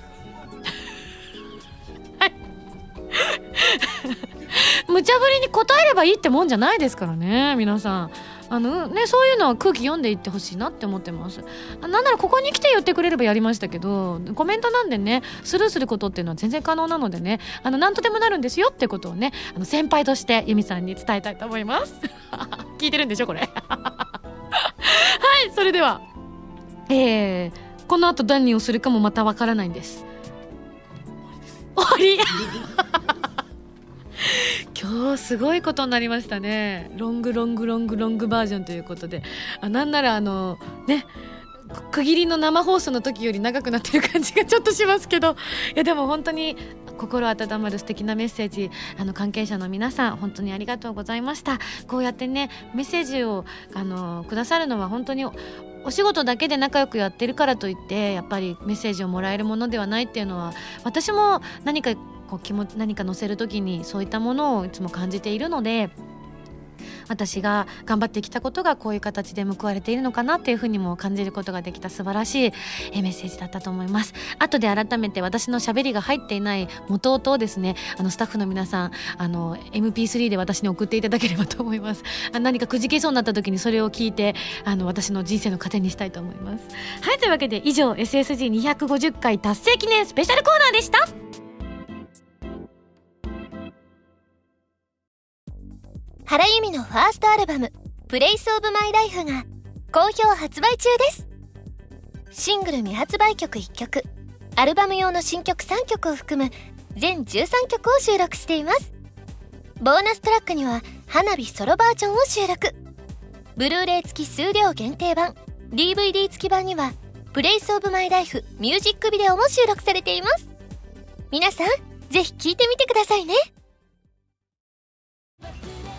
<laughs> 無茶ぶりに答えればいいってもんじゃないですからね皆さん。あのねそういうのは空気読んでいってほしいなって思ってます。あなんならここに来て言ってくれればやりましたけどコメントなんでねスルーすることっていうのは全然可能なのでねあの何とでもなるんですよってことをねあの先輩として由美さんに伝えたいと思います。<laughs> 聞いてるんでしょこれ。<laughs> はいそれでは。えー、この後何をするかもまたわからないんです。終わり。<laughs> 今日すごいことになりましたね。ロングロングロングロングバージョンということで。あなんならあのね区切りの生放送の時より長くなってる感じがちょっとしますけど。いやでも本当に心温まる素敵なメッセージ。あの関係者の皆さん本当にありがとうございました。こうやってねメッセージをあのくださるのは本当にお仕事だけで仲良くやってるからといってやっぱりメッセージをもらえるものではないっていうのは私も何かこう気持ち何か載せる時にそういったものをいつも感じているので私が頑張ってきたことがこういう形で報われているのかなっていうふうにも感じることができた素晴らしいメッセージだったと思います。後で改めて私の喋りが入っていない元々をですねあのスタッフの皆さんあの MP3 で私に送っていただければと思います。何かくじけそうになった時にそれを聞いてあの私の人生の糧にしたいと思います。はいというわけで以上 SSG250 回達成記念スペシャルコーナーでした。原由美のファーストアルバム「プレイスオブマイライフが好評発売中です。シングル未発売曲1曲アルバム用の新曲3曲を含む全13曲を収録しています。ボーナストラックには花火ソロバージョンを収録。ブルーレイ付き数量限定版 DVD 付き版には「Place of My Life ミュージックビデオも収録されています。皆さんぜひ聴いてみてくださいね。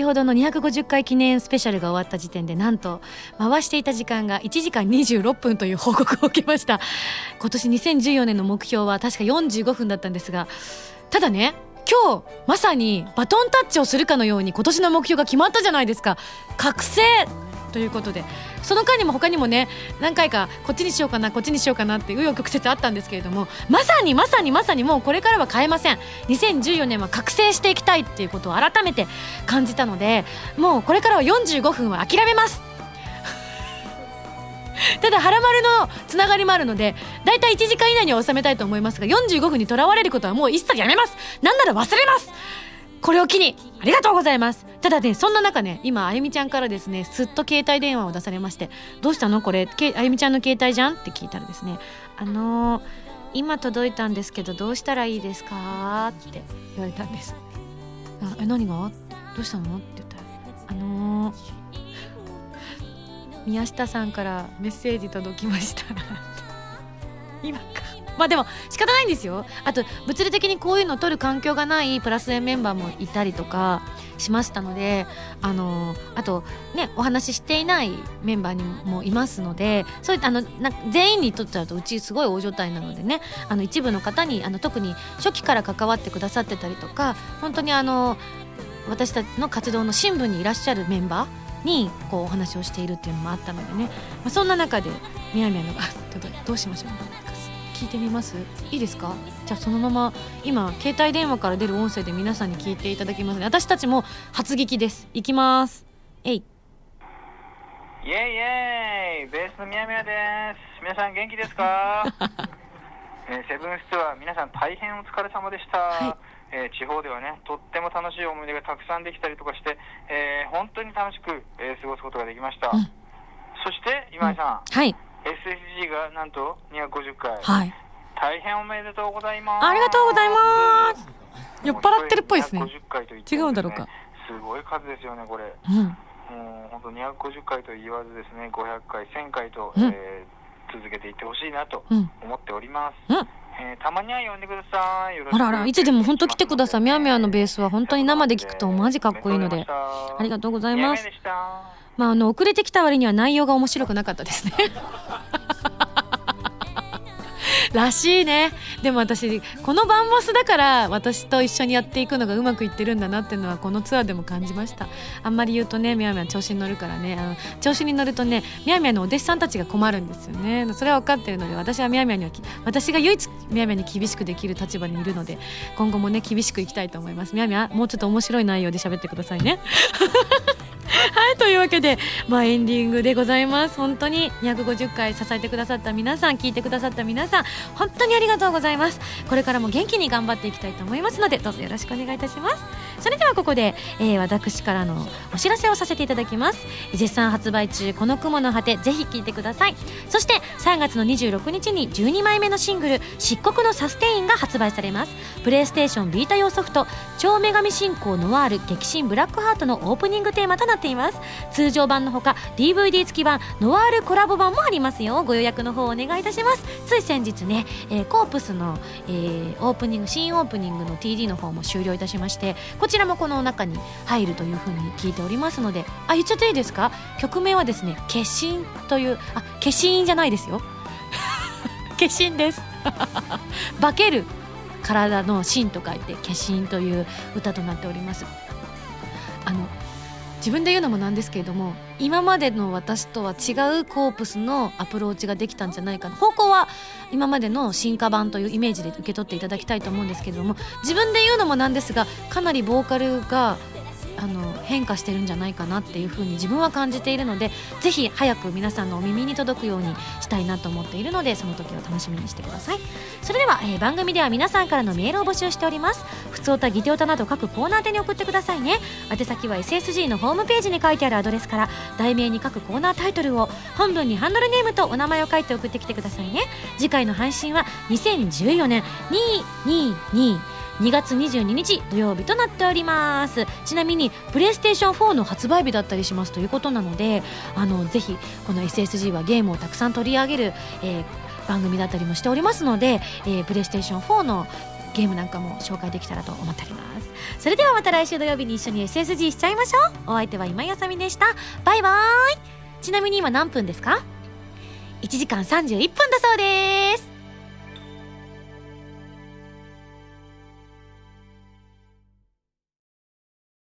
先ほどの250回記念スペシャルが終わった時点でなんと回していた時間が1時間26分という報告を受けました。今年2014年の目標は確か45分だったんですがただね今日まさにバトンタッチをするかのように今年の目標が決まったじゃないですか。覚醒ということでその間にも他にもね何回かこっちにしようかなこっちにしようかなって紆余曲折あったんですけれどもまさにまさにまさにもうこれからは変えません。2014年は覚醒していきたいっていうことを改めて感じたのでもうこれからは45分は諦めます。<laughs> ただ「はらまる」のつながりもあるのでだいたい1時間以内には収めたいと思いますが45分にとらわれることはもう一切やめます。なんなら忘れます。これを機にありがとうございますただねそんな中ね今あゆみちゃんからですねすっと携帯電話を出されまして「どうしたのこれ？けあゆみちゃんの携帯じゃん?」って聞いたらですね「あのー今届いたんですけどどうしたらいいですか?」って言われたんです「あえ何が？どうしたの?」って言ったら「あのー宮下さんからメッセージ届きました」<laughs> 今かまあでも仕方ないんですよ。あと物理的にこういうのを取る環境がないプラス M メンバーもいたりとかしましたのであのあとねお話ししていないメンバーにもいますのでそういったあのな全員にとってだとうちすごい大所帯なのでねあの一部の方にあの特に初期から関わってくださってたりとか本当にあの私たちの活動の新聞にいらっしゃるメンバーにこうお話をしているっていうのもあったのでね、まあ、そんな中でみやみやのがどうしましょう。聞いてみます？いいですか？じゃあそのまま今携帯電話から出る音声で皆さんに聞いていただきますね。私たちも初聞きです。いきます。えい。イェイイェイ。ベースの宮宮です。皆さん元気ですか、<laughs> えーセブンスツアー皆さん大変お疲れ様でした、えー地方ではねとっても楽しい思い出がたくさんできたりとかして、えー本当に楽しく、えー過ごすことができました、そして今井さん、はい SSG がなんと250回、はい。大変おめでとうございます。ありがとうございます。酔っ払ってるっぽいですね。250回と言って違うんだろうか。すごい数ですよねこれ。うん。もう本当250回と言わずですね500回1000回と、うん。えー続けていってほしいなとうん。思っております、うん。えーたまには呼んでください。よろしくあらあらいつでも本当来てください。みやみやのベースは本当に生で聞くとマジかっこいいので。ありがとうございますまああの遅れてきた割には内容が面白くなかったですね。<laughs> らしいね。でも私このバンモスだから私と一緒にやっていくのがうまくいってるんだなっていうのはこのツアーでも感じました。あんまり言うとねみやみや調子に乗るからねあの調子に乗るとねみやみやのお弟子さんたちが困るんですよね。それは分かってるので私はみやみやにはき私が唯一みやみやに厳しくできる立場にいるので今後もね厳しくいきたいと思います。みやみやもうちょっと面白い内容で喋ってくださいねはい、というわけで、まあ、エンディングでございます。本当に250回支えてくださった皆さん、聞いてくださった皆さん、本当にありがとうございます。これからも元気に頑張っていきたいと思いますので、どうぞよろしくお願いいたします。それではここで、えー私からのお知らせをさせていただきます。絶賛発売中、この雲の果て、ぜひ聞いてください。そして、3月の26日に12枚目のシングル、漆黒のサステインが発売されます。プレイステーションビータ用ソフト、超女神信仰ノワール激震ブラックハートのオープニングテーマとなってています。通常版のほか DVD 付き版ノワールコラボ版もありますよ。ご予約の方お願いいたします。つい先日ね、えーコープスの、えーオープニング新オープニングの TD の方も終了いたしましてこちらもこの中に入るというふうに聞いておりますのであ言っちゃっていいですか？曲名はですね「化身」というあ化身じゃないですよ。<laughs> 化身です。<laughs> 化ける体の芯と書いて化身という歌となっております。あの自分で言うのもなんですけれども今までの私とは違うコープスのアプローチができたんじゃないか方向は今までの進化版というイメージで受け取っていただきたいと思うんですけれども自分で言うのもなんですがかなりボーカルがあの変化してるんじゃないかなっていうふうに自分は感じているのでぜひ早く皆さんのお耳に届くようにしたいなと思っているのでその時を楽しみにしてください。それでは、えー番組では皆さんからのメールを募集しております。普通歌ギテオタなど各コーナー宛に送ってくださいね。宛先は SSG のホームページに書いてあるアドレスから題名に各コーナータイトルを本文にハンドルネームとお名前を書いて送ってきてくださいね。次回の配信は2014年222 2月22日土曜日となっております。ちなみにプレイステーション4の発売日だったりしますということなのであのぜひこの SSG はゲームをたくさん取り上げる、えー番組だったりもしておりますので、えープレイステーション4のゲームなんかも紹介できたらと思っております。それではまた来週土曜日に一緒に SSG しちゃいましょう。お相手は今井あさみでした。バイバーイ。ちなみに今何分ですか？1時間31分だそうです。